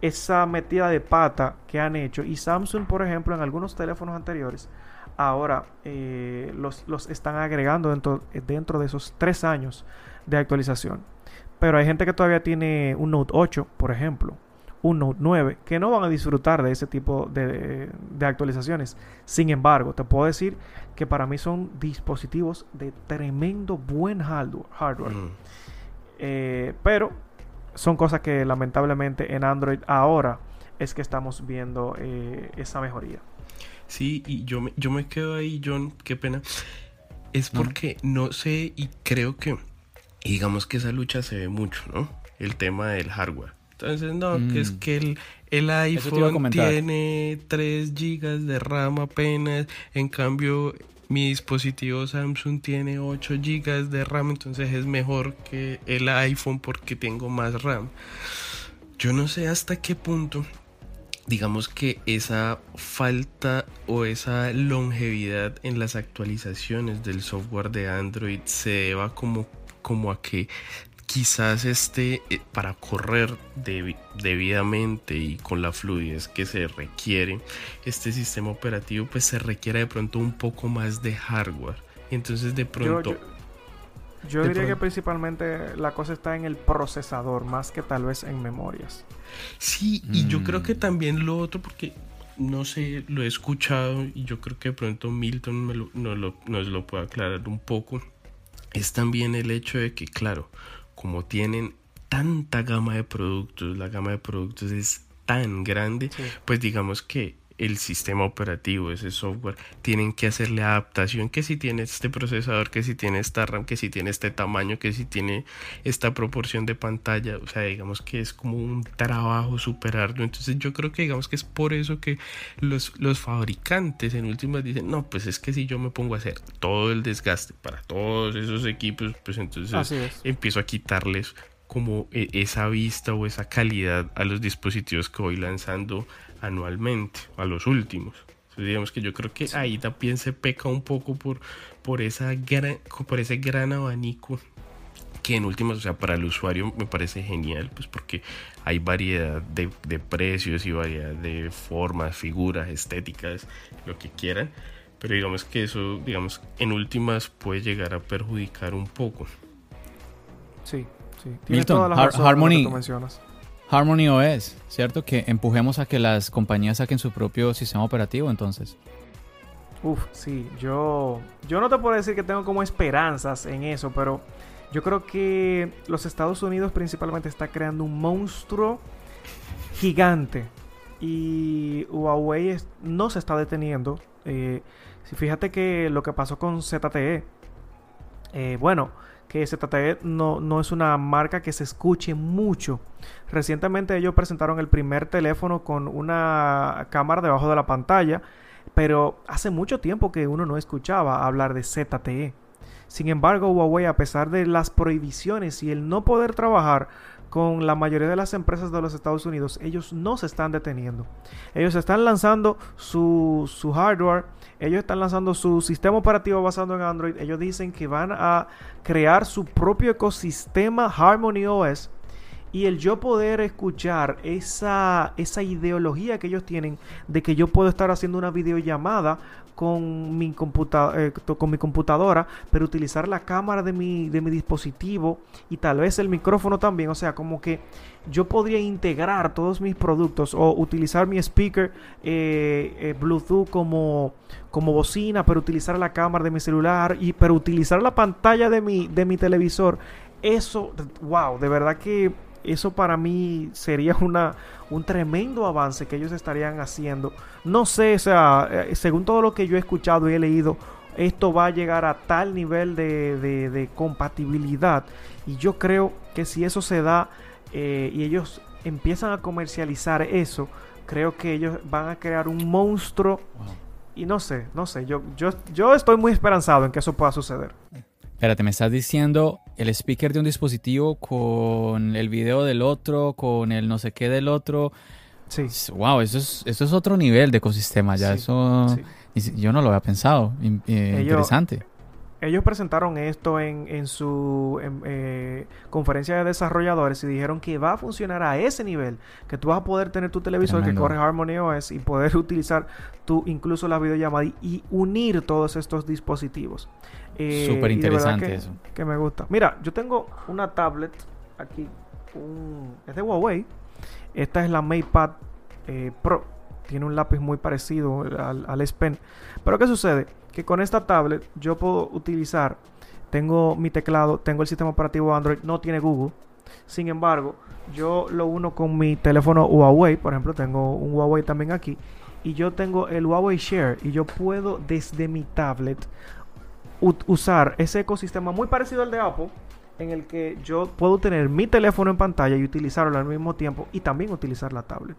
esa metida de pata que han hecho. Y Samsung, por ejemplo, en algunos teléfonos anteriores, ahora eh, los, los, están agregando dentro, dentro de esos tres años de actualización. Pero hay gente que todavía tiene un Note 8, por ejemplo un Note 9 que no van a disfrutar de ese tipo de, actualizaciones. Sin embargo, te puedo decir que para mí son dispositivos de tremendo buen hardware. Mm. Eh, pero son cosas que lamentablemente en Android ahora es que estamos viendo eh, esa mejoría. Sí, y yo me, yo me quedo ahí, John, qué pena. Es porque no sé y creo que, digamos que esa lucha se ve mucho, ¿no? El tema del hardware. Entonces, no, que es mm. que el, el iPhone tiene 3 GB de RAM apenas, en cambio mi dispositivo Samsung tiene 8 GB de RAM, entonces es mejor que el iPhone porque tengo más RAM. Yo no sé hasta qué punto, digamos que esa falta o esa longevidad en las actualizaciones del software de Android se deba como, como a que quizás este, eh, para correr debidamente y con la fluidez que se requiere, este sistema operativo pues se requiere de pronto un poco más de hardware. Entonces de pronto... Yo, diría que principalmente la cosa está en el procesador, más que tal vez en memorias. Sí, y yo creo que mm. también lo otro, porque no sé, lo he escuchado y yo creo que de pronto Milton lo, nos lo puede aclarar un poco, es también el hecho de que, claro, como tienen tanta gama de productos, la gama de productos es tan grande, pues digamos que el sistema operativo, ese software, tienen que hacerle adaptación, que si tiene este procesador, que si tiene esta RAM, que si tiene este tamaño, que si tiene esta proporción de pantalla, o sea, digamos que es como un trabajo super arduo, entonces yo creo que digamos que es por eso que los, los fabricantes en últimas dicen, no, pues es que si yo me pongo a hacer todo el desgaste para todos esos equipos, pues entonces empiezo a quitarles como e, esa vista o esa calidad a los dispositivos que voy lanzando anualmente, a los últimos. digamos que yo creo que ahí también se peca un poco por, por, esa por ese gran abanico que en últimas, o sea, para el usuario me parece genial, pues porque hay variedad de, de, precios y variedad de formas, figuras, estéticas, lo que quieran, pero digamos que eso, digamos, en últimas puede llegar a perjudicar un poco. Sí, sí. Tiene todas las Harmony, que mencionas. Harmony OS, ¿cierto? Que empujemos a que las compañías saquen su propio sistema operativo entonces. Uf, sí, yo, yo no te puedo decir que tengo como esperanzas en eso, pero yo creo que los Estados Unidos principalmente está creando un monstruo gigante y Huawei no se está deteniendo. Eh, fíjate que lo que pasó con ZTE, eh, bueno, que ZTE no, no es una marca que se escuche mucho. Recientemente ellos presentaron el primer teléfono con una cámara debajo de la pantalla, pero hace mucho tiempo que uno no escuchaba hablar de ZTE. Sin embargo, Huawei, a pesar de las prohibiciones y el no poder trabajar con la mayoría de las empresas de los Estados Unidos, ellos no se están deteniendo. Ellos están lanzando su, su hardware, ellos están lanzando su sistema operativo basado en Android. Ellos dicen que van a crear su propio ecosistema Harmony OS. Y el yo poder escuchar esa, esa ideología que ellos tienen de que yo puedo estar haciendo una videollamada con mi, eh, con mi computadora, pero utilizar la cámara de mi, de mi dispositivo y tal vez el micrófono también. O sea, como que yo podría integrar todos mis productos o utilizar mi speaker eh, eh, Bluetooth como, como bocina, pero utilizar la cámara de mi celular y pero utilizar la pantalla de mi, de mi televisor. Eso, wow, de verdad que eso para mí sería [laughs] una, un tremendo avance que ellos estarían haciendo. No sé, o sea, eh, según todo lo que yo he escuchado y he leído, esto va a llegar a tal nivel de, compatibilidad. Y yo creo que si eso se da eh, y ellos empiezan a comercializar eso, creo que ellos van a crear un monstruo. Y no sé, no sé, yo, yo, yo estoy muy esperanzado en que eso pueda suceder. Espérate, me estás diciendo el speaker de un dispositivo con el video del otro, con el no sé qué del otro. Sí. Wow, eso es, eso es otro nivel de ecosistema ya. eso yo no lo había pensado. Eh, interesante. Ellos presentaron esto en, su eh, conferencia de desarrolladores y dijeron que va a funcionar a ese nivel, que tú vas a poder tener tu televisor que corre Harmony OS y poder [laughs] utilizar tú incluso la videollamada y unir todos estos dispositivos. Eh, Súper interesante eso. Que me gusta. Mira, yo tengo una tablet aquí. es de Huawei. Esta es la MatePad eh, Pro. Tiene un lápiz muy parecido al, al S Pen. Pero ¿qué sucede? Que con esta tablet yo puedo utilizar. Tengo mi teclado, tengo el sistema operativo Android, no tiene Google. Sin embargo, yo lo uno con mi teléfono Huawei, por ejemplo, tengo un Huawei también aquí, y yo tengo el Huawei Share y yo puedo desde mi tablet usar ese ecosistema muy parecido al de Apple, en el que yo puedo tener mi teléfono en pantalla y utilizarlo al mismo tiempo y también utilizar la tablet.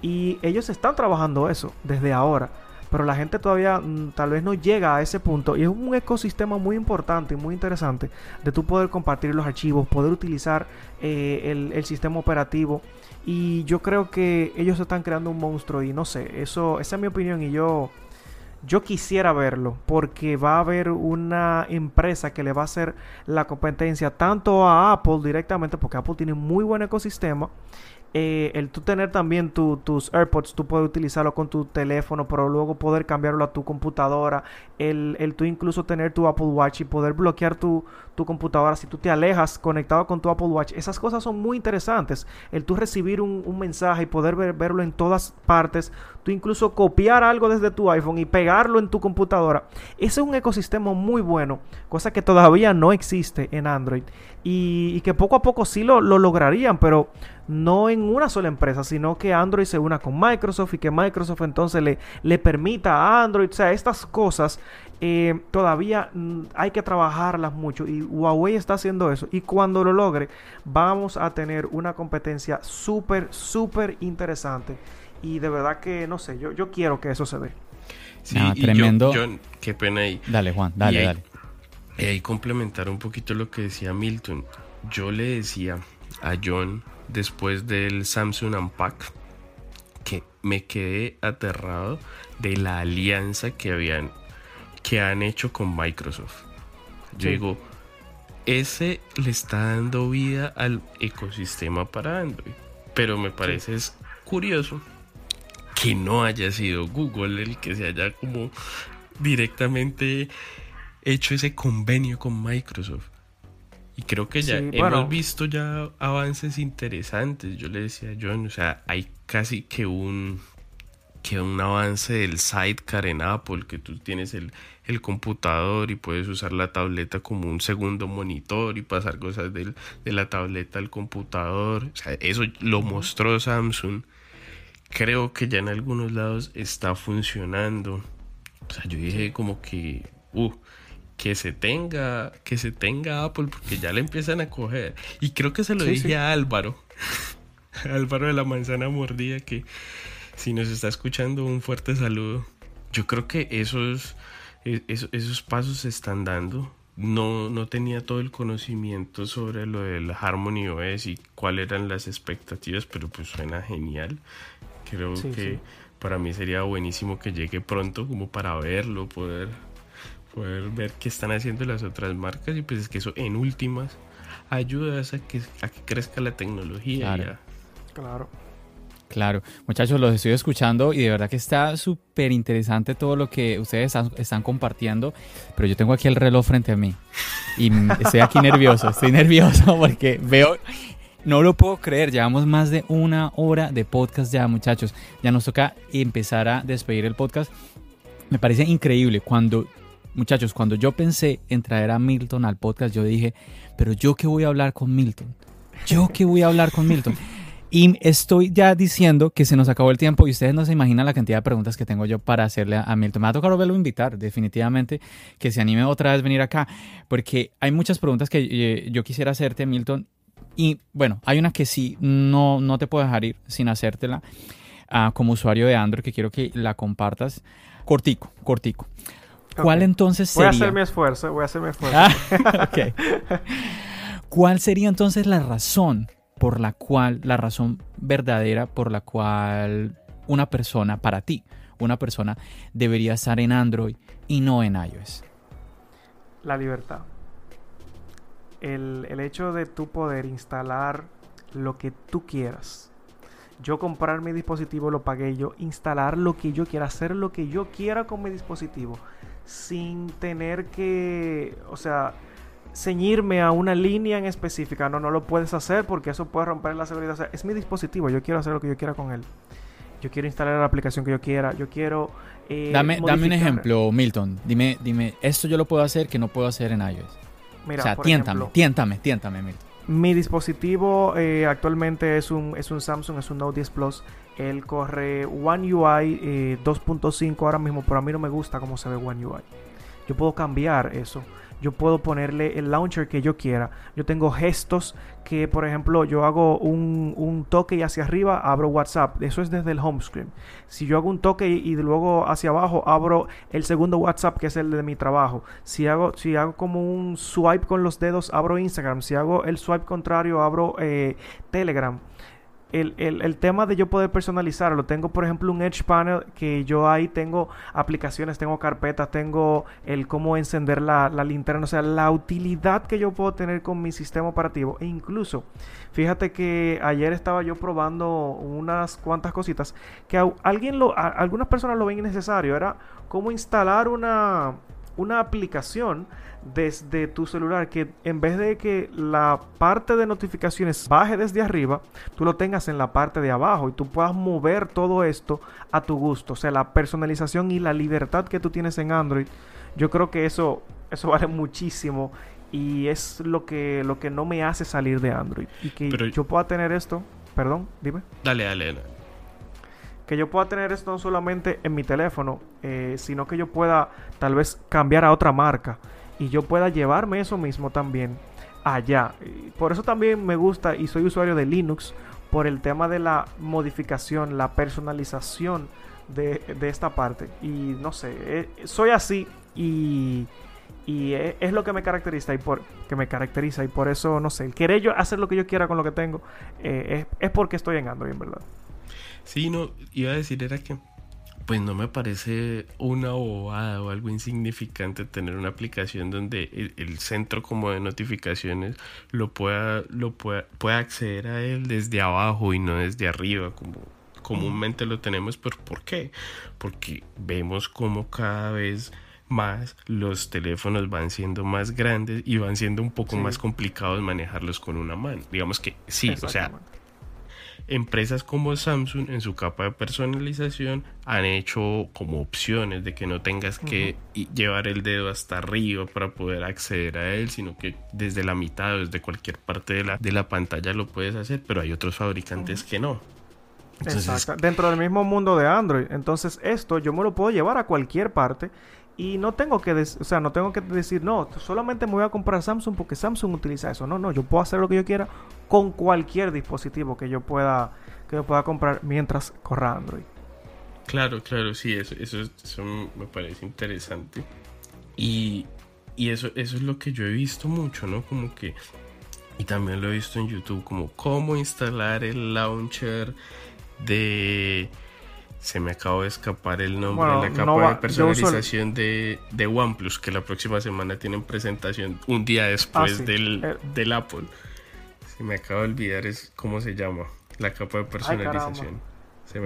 Y ellos están trabajando eso desde ahora, pero la gente todavía mm, tal vez no llega a ese punto. Y es un ecosistema muy importante y muy interesante de tú poder compartir los archivos, poder utilizar eh, el, el, sistema operativo. Y yo creo que ellos están creando un monstruo y no sé, eso esa es mi opinión y yo yo quisiera verlo porque va a haber una empresa que le va a hacer la competencia tanto a Apple directamente, porque Apple tiene muy buen ecosistema, eh, el tú tener también tus AirPods, tú puedes utilizarlo con tu teléfono, pero luego poder cambiarlo a tu computadora, el, el tú incluso tener tu Apple Watch y poder bloquear tu, tu computadora. Si tú te alejas conectado con tu Apple Watch, esas cosas son muy interesantes, el tú recibir un, mensaje y poder verlo en todas partes, tú incluso copiar algo desde tu iPhone y pegarlo en tu computadora, ese es un ecosistema muy bueno, cosa que todavía no existe en Android. Y, que poco a poco sí lo, lo lograrían, pero no en una sola empresa, sino que Android se una con Microsoft y que Microsoft entonces le, permita a Android, o sea, estas cosas eh, todavía hay que trabajarlas mucho. Y Huawei está haciendo eso. Y cuando lo logre vamos a tener una competencia súper, súper interesante y de verdad que no sé, yo, yo quiero que eso se dé. Sí, tremendo. qué pena ahí. Dale, Juan, dale, dale. Y ahí complementar un poquito lo que decía Milton. Yo le decía a John después del Samsung Unpack que me quedé aterrado de la alianza que habían que han hecho con Microsoft. Yo digo, ese le está dando vida al ecosistema para Android. Pero me parece es curioso que no haya sido Google el que se haya como directamente hecho ese convenio con Microsoft. Y creo que ya hemos visto ya avances interesantes. Yo le decía a John, o sea, hay casi que un que un avance del sidecar en Apple, que tú tienes el, el computador y puedes usar la tableta como un segundo monitor y pasar cosas del, de la tableta al computador. O sea, eso lo mostró Samsung. Creo que ya en algunos lados está funcionando. O sea, yo dije como que, uh, que se tenga, que se tenga Apple porque ya le empiezan a coger. Y creo que se lo dije a Álvaro, [laughs] Álvaro de la manzana mordida, que si nos está escuchando un fuerte saludo. Yo creo que esos, e, esos, esos pasos se están dando. No, no tenía todo el conocimiento sobre lo del Harmony OS y cuáles eran las expectativas, pero pues suena genial. Creo que para mí sería buenísimo que llegue pronto como para verlo, poder poder ver qué están haciendo las otras marcas y pues es que eso en últimas ayuda a que, a que crezca la tecnología. Claro. claro. Claro, muchachos, los estoy escuchando y de verdad que está súper interesante todo lo que ustedes están, compartiendo, pero yo tengo aquí el reloj frente a mí y estoy aquí nervioso, estoy nervioso [laughs] porque veo, no lo puedo creer, llevamos más de una hora de podcast ya, muchachos, ya nos toca empezar a despedir el podcast. Me parece increíble cuando Muchachos, cuando yo pensé en traer a Milton al podcast, yo dije, pero yo qué voy a hablar con Milton? ¿Yo qué voy a hablar con Milton? Y estoy ya diciendo que se nos acabó el tiempo y ustedes no se imaginan la cantidad de preguntas que tengo yo para hacerle a Milton. Me va a tocar volverlo invitar, definitivamente, que se anime otra vez venir acá, porque hay muchas preguntas que eh, yo quisiera hacerte, Milton. Y bueno, hay una que sí, no, no te puedo dejar ir sin hacértela uh, como usuario de Android, que quiero que la compartas. Cortico, cortico. ¿Cuál entonces sería? Voy a hacer mi esfuerzo, voy a hacer mi esfuerzo. Ah, [laughs] ¿Cuál sería entonces la razón por la cual, la razón verdadera por la cual una persona, para ti, una persona debería estar en Android y no en iOS? La libertad. El, el hecho de tú poder instalar lo que tú quieras. Yo comprar mi dispositivo lo pagué yo, instalar lo que yo quiera, hacer lo que yo quiera con mi dispositivo sin tener que, o sea, ceñirme a una línea en específica. No, no lo puedes hacer porque eso puede romper la seguridad. O sea, es mi dispositivo, yo quiero hacer lo que yo quiera con él. Yo quiero instalar la aplicación que yo quiera, yo quiero... Eh, dame, dame un ejemplo, Milton. Dime, dime, esto yo lo puedo hacer que no puedo hacer en iOS. Mira, o sea, tiéntame, tiéntame, tiéntame, Milton. Mi dispositivo eh, actualmente es un, es un Samsung, es un Note 10 Plus. Él corre One UI 2.5 ahora mismo, pero a mí no me gusta cómo se ve One UI. Yo puedo cambiar eso. Yo puedo ponerle el launcher que yo quiera. Yo tengo gestos que, por ejemplo, yo hago un, toque y hacia arriba abro WhatsApp. Eso es desde el home screen. Si yo hago un toque y, luego hacia abajo abro el segundo WhatsApp, que es el de mi trabajo. Si hago, si hago como un swipe con los dedos, abro Instagram. Si hago el swipe contrario, abro eh, Telegram el, tema de yo poder personalizarlo. Tengo, por ejemplo, un Edge Panel que yo ahí tengo aplicaciones, tengo carpetas, tengo el cómo encender la, la, linterna, o sea, la utilidad que yo puedo tener con mi sistema operativo. E incluso, fíjate que ayer estaba yo probando unas cuantas cositas que alguien lo, algunas personas lo ven innecesario. Era cómo instalar una, una aplicación desde tu celular que en vez de que la parte de notificaciones baje desde arriba, tú lo tengas en la parte de abajo y tú puedas mover todo esto a tu gusto. O sea, la personalización y la libertad que tú tienes en Android, yo creo que eso, eso vale muchísimo y es lo que, lo que no me hace salir de Android. Y que yo pueda tener esto, perdón, dime. Dale, dale, que yo pueda tener esto no solamente en mi teléfono, eh, sino que yo pueda tal vez cambiar a otra marca y yo pueda llevarme eso mismo también allá. Por eso también me gusta y soy usuario de Linux por el tema de la modificación, la personalización de, esta parte. Y no sé, eh, soy así y, y e, es, lo que me caracteriza y por que me caracteriza y por eso no sé, el querer yo hacer lo que yo quiera con lo que tengo eh, es, es porque estoy en Android en verdad. Sí, no, iba a decir era que pues no me parece una bobada o algo insignificante tener una aplicación donde el, centro como de notificaciones lo pueda, lo pueda, pueda acceder a él desde abajo y no desde arriba como comúnmente lo tenemos. ¿Pero por qué? Porque vemos como cada vez más los teléfonos van siendo más grandes y van siendo un poco más complicados manejarlos con una mano. Digamos que sí, o sea, Empresas como Samsung en su capa de personalización han hecho como opciones de que no tengas que llevar el dedo hasta arriba para poder acceder a él, sino que desde la mitad o desde cualquier parte de la, de la pantalla lo puedes hacer, pero hay otros fabricantes que no. Exacto. Dentro del mismo mundo de Android. Entonces esto yo me lo puedo llevar a cualquier parte y no tengo que, o sea, no tengo que decir, no, solamente me voy a comprar Samsung porque Samsung utiliza eso. No, no, yo puedo hacer lo que yo quiera con cualquier dispositivo que yo pueda, que yo pueda comprar mientras corra Android. Claro, claro, sí, eso, eso, eso me parece interesante. Y, y eso, eso es lo que yo he visto mucho, ¿no? Como que, y también lo he visto en YouTube, como cómo instalar el launcher de se me acaba de escapar el nombre de la capa de personalización de, de, OnePlus, que la próxima semana tienen presentación un día después ah, del, eh. del, Apple. Se me acaba de olvidar es cómo se llama la capa de personalización.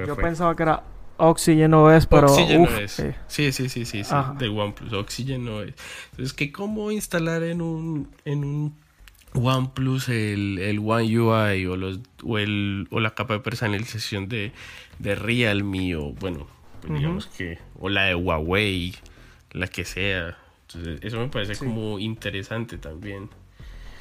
Yo pensaba que era Oxygen OS, pero. Oxygen OS. Sí, sí, sí, sí, sí, de OnePlus. Oxygen OS. Entonces, que ¿cómo instalar en un, en un OnePlus el, el One UI o, los, o, el, o la capa de personalización de, de Realme o bueno, pues digamos que, o la de Huawei, la que sea. Entonces, eso me parece como interesante también.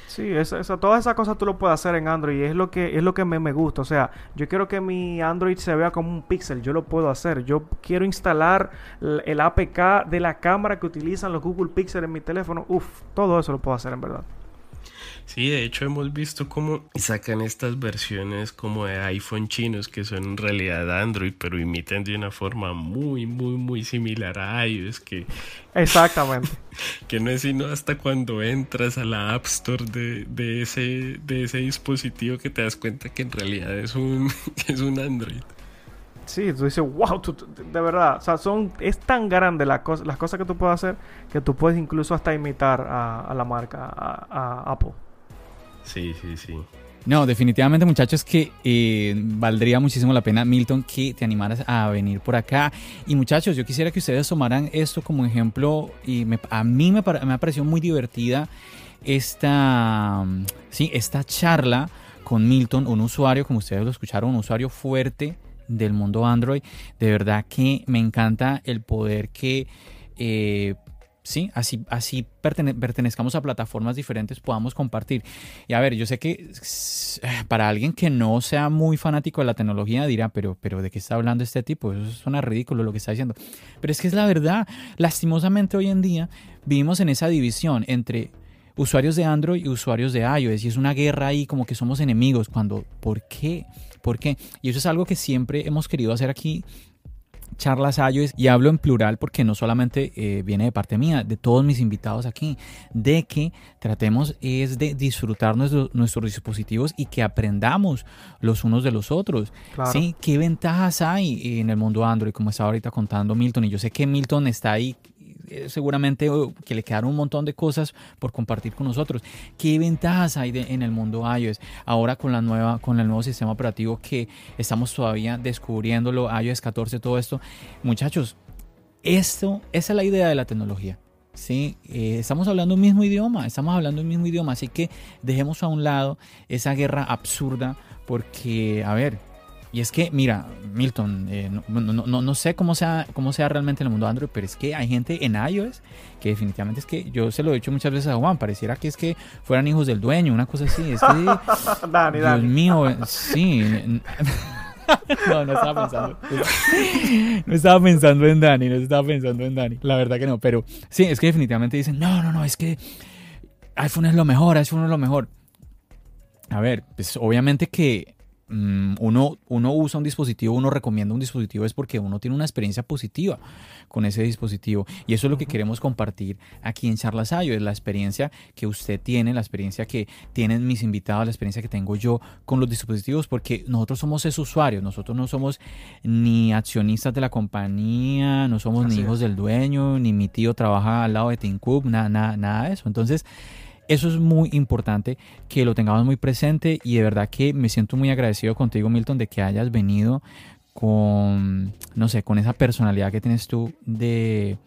Sí, esa, esa, todas esas cosas tú lo puedes hacer en Android y es lo que es lo que me, me, gusta. O sea, yo quiero que mi Android se vea como un pixel, yo lo puedo hacer. Yo quiero instalar el APK de la cámara que utilizan los Google Pixel en mi teléfono. Uf, todo eso lo puedo hacer en verdad. Sí, de hecho hemos visto cómo sacan estas versiones como de iPhone chinos que son en realidad Android, pero imitan de una forma muy, muy, muy similar a iOS. Que, Exactamente. [laughs] que no es sino hasta cuando entras a la App Store de, de, ese, de ese dispositivo que te das cuenta que en realidad es un, [laughs] es un Android. Sí, tú dices, wow, de verdad, o sea, son, es tan grande la las cosas que tú puedes hacer que tú puedes incluso hasta imitar a, la marca, a, Apple. Sí, sí, sí. No, definitivamente muchachos que eh, valdría muchísimo la pena, Milton, que te animaras a venir por acá. Y muchachos, yo quisiera que ustedes tomaran esto como ejemplo y a mí me, me ha parecido muy divertida esta, sí, esta charla con Milton, un usuario, como ustedes lo escucharon, un usuario fuerte del mundo Android. De verdad que me encanta el poder que... Eh, sí, así, así pertenezcamos a plataformas diferentes, podamos compartir. Y a ver, yo sé que para alguien que no sea muy fanático de la tecnología dirá, pero, pero ¿de qué está hablando este tipo? Eso suena ridículo lo que está diciendo. Pero es que es la verdad. Lastimosamente hoy en día vivimos en esa división entre usuarios de Android y usuarios de iOS. Y es una guerra ahí como que somos enemigos. Cuando, ¿por qué? ¿Por qué? Y eso es algo que siempre hemos querido hacer aquí charlas iOS y hablo en plural porque no solamente eh, viene de parte mía, de todos mis invitados aquí, de que tratemos es de disfrutar nuestros dispositivos y que aprendamos los unos de los otros. ¿sí? ¿Qué ventajas hay en el mundo Android, como está ahorita contando Milton? Y yo sé que Milton está ahí eh, seguramente que le quedaron un montón de cosas por compartir con nosotros. ¿Qué ventajas hay en el mundo iOS? Ahora con la nueva, con el nuevo sistema operativo que estamos todavía descubriéndolo, iOS 14, todo esto. Muchachos, esto, esa es la idea de la tecnología. ¿sí? Eh, estamos hablando un mismo idioma, estamos hablando un mismo idioma, así que dejemos a un lado esa guerra absurda porque, a ver, y es que, mira, Milton, eh, no, sé cómo sea, cómo sea realmente en el mundo Android, pero es que hay gente en iOS que definitivamente es que yo se lo he dicho muchas veces a Juan, pareciera que es que fueran hijos del dueño, una cosa así. Es que, [laughs] Dios mío, sí. [laughs] no, no estaba pensando. No estaba pensando en Dani, no estaba pensando en Dani. La verdad que no, pero sí, es que definitivamente dicen, no, no, no, es que iPhone es lo mejor, iPhone es lo mejor. A ver, pues obviamente que uno, uno usa un dispositivo, uno recomienda un dispositivo es porque uno tiene una experiencia positiva con ese dispositivo. Y eso es lo que queremos compartir aquí en Charlas Ayo, es la experiencia que usted tiene, la experiencia que tienen mis invitados, la experiencia que tengo yo con los dispositivos, porque nosotros somos esos usuarios, nosotros no somos ni accionistas de la compañía, no somos ni hijos del dueño, ni mi tío trabaja al lado de Tim Cook, nada, nada, nada de eso. Entonces, eso es muy importante que lo tengamos muy presente y de verdad que me siento muy agradecido contigo, Milton, de que hayas venido con, no sé, con esa personalidad que tienes tú de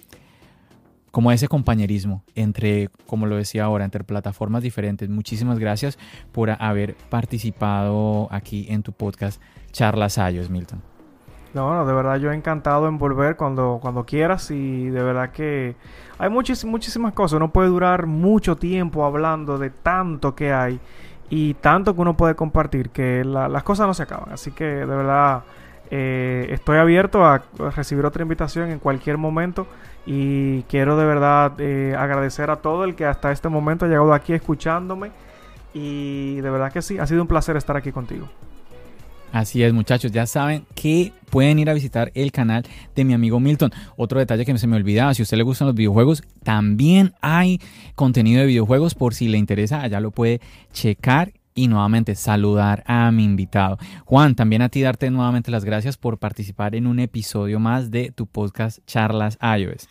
como ese compañerismo entre, como lo decía ahora, entre plataformas diferentes. Muchísimas gracias por haber participado aquí en tu podcast Charlas Ayos, Milton. No, no, de verdad yo he encantado en volver cuando, cuando quieras y de verdad que hay muchísimas cosas. Uno puede durar mucho tiempo hablando de tanto que hay y tanto que uno puede compartir que las cosas no se acaban. Así que de verdad eh, estoy abierto a recibir otra invitación en cualquier momento y quiero de verdad eh, agradecer a todo el que hasta este momento ha llegado aquí escuchándome y de verdad que sí, ha sido un placer estar aquí contigo. Así es, muchachos, ya saben que pueden ir a visitar el canal de mi amigo Milton. Otro detalle que se me olvidaba, si a usted le gustan los videojuegos, también hay contenido de videojuegos por si le interesa, allá lo puede checar y nuevamente saludar a mi invitado. Juan, también a ti darte nuevamente las gracias por participar en un episodio más de tu podcast Charlas iOS.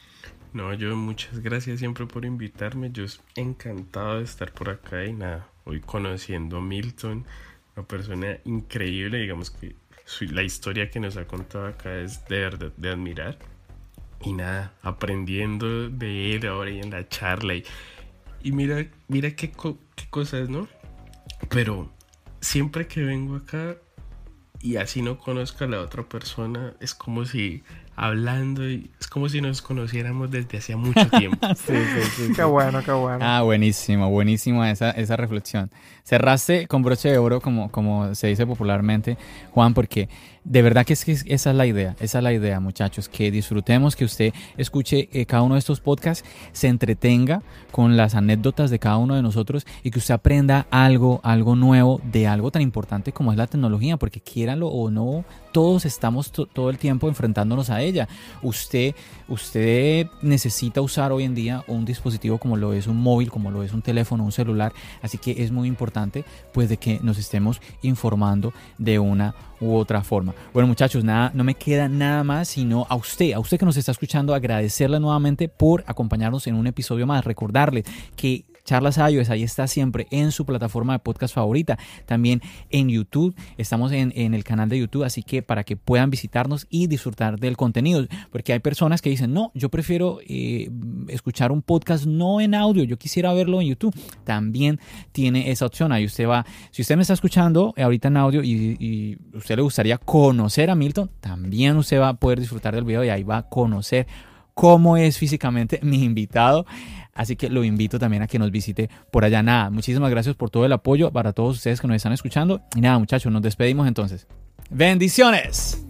No, yo muchas gracias siempre por invitarme. Yo encantado de estar por acá y nada, hoy conociendo a Milton persona increíble, digamos que la historia que nos ha contado acá es de, de, admirar. Y nada, aprendiendo de él ahora y en la charla. Y, mira, mira qué, qué cosas, ¿no? Pero siempre que vengo acá y así no conozco a la otra persona, es como si hablando y es como si nos conociéramos desde hacía mucho tiempo. [laughs] sí, sí, sí, Qué bueno, qué bueno. Ah, buenísimo, buenísimo esa, esa reflexión. Cerraste con broche de oro, como, como se dice popularmente, Juan, porque de verdad que, es que esa es la idea, esa es la idea, muchachos, que disfrutemos, que usted escuche eh, cada uno de estos podcasts, se entretenga con las anécdotas de cada uno de nosotros y que usted aprenda algo, algo nuevo de algo tan importante como es la tecnología, porque quieranlo o no, todos estamos todo el tiempo enfrentándonos a ella. Usted, usted necesita usar hoy en día un dispositivo como lo es un móvil, como lo es un teléfono, un celular, así que es muy importante pues de que nos estemos informando de una u otra forma. Bueno muchachos, nada, no me queda nada más sino a usted, a usted que nos está escuchando, agradecerle nuevamente por acompañarnos en un episodio más, recordarle que Charlas iOS, ahí está siempre en su plataforma de podcast favorita. También en YouTube, estamos en, el canal de YouTube, así que para que puedan visitarnos y disfrutar del contenido. Porque hay personas que dicen, no, yo prefiero eh, escuchar un podcast no en audio, yo quisiera verlo en YouTube. También tiene esa opción. Ahí usted va, si usted me está escuchando ahorita en audio y, y usted le gustaría conocer a Milton, también usted va a poder disfrutar del video y ahí va a conocer cómo es físicamente [laughs] mi invitado. Así que lo invito también a que nos visite por allá. Nada, muchísimas gracias por todo el apoyo para todos ustedes que nos están escuchando. Y nada, muchachos, nos despedimos entonces. Bendiciones.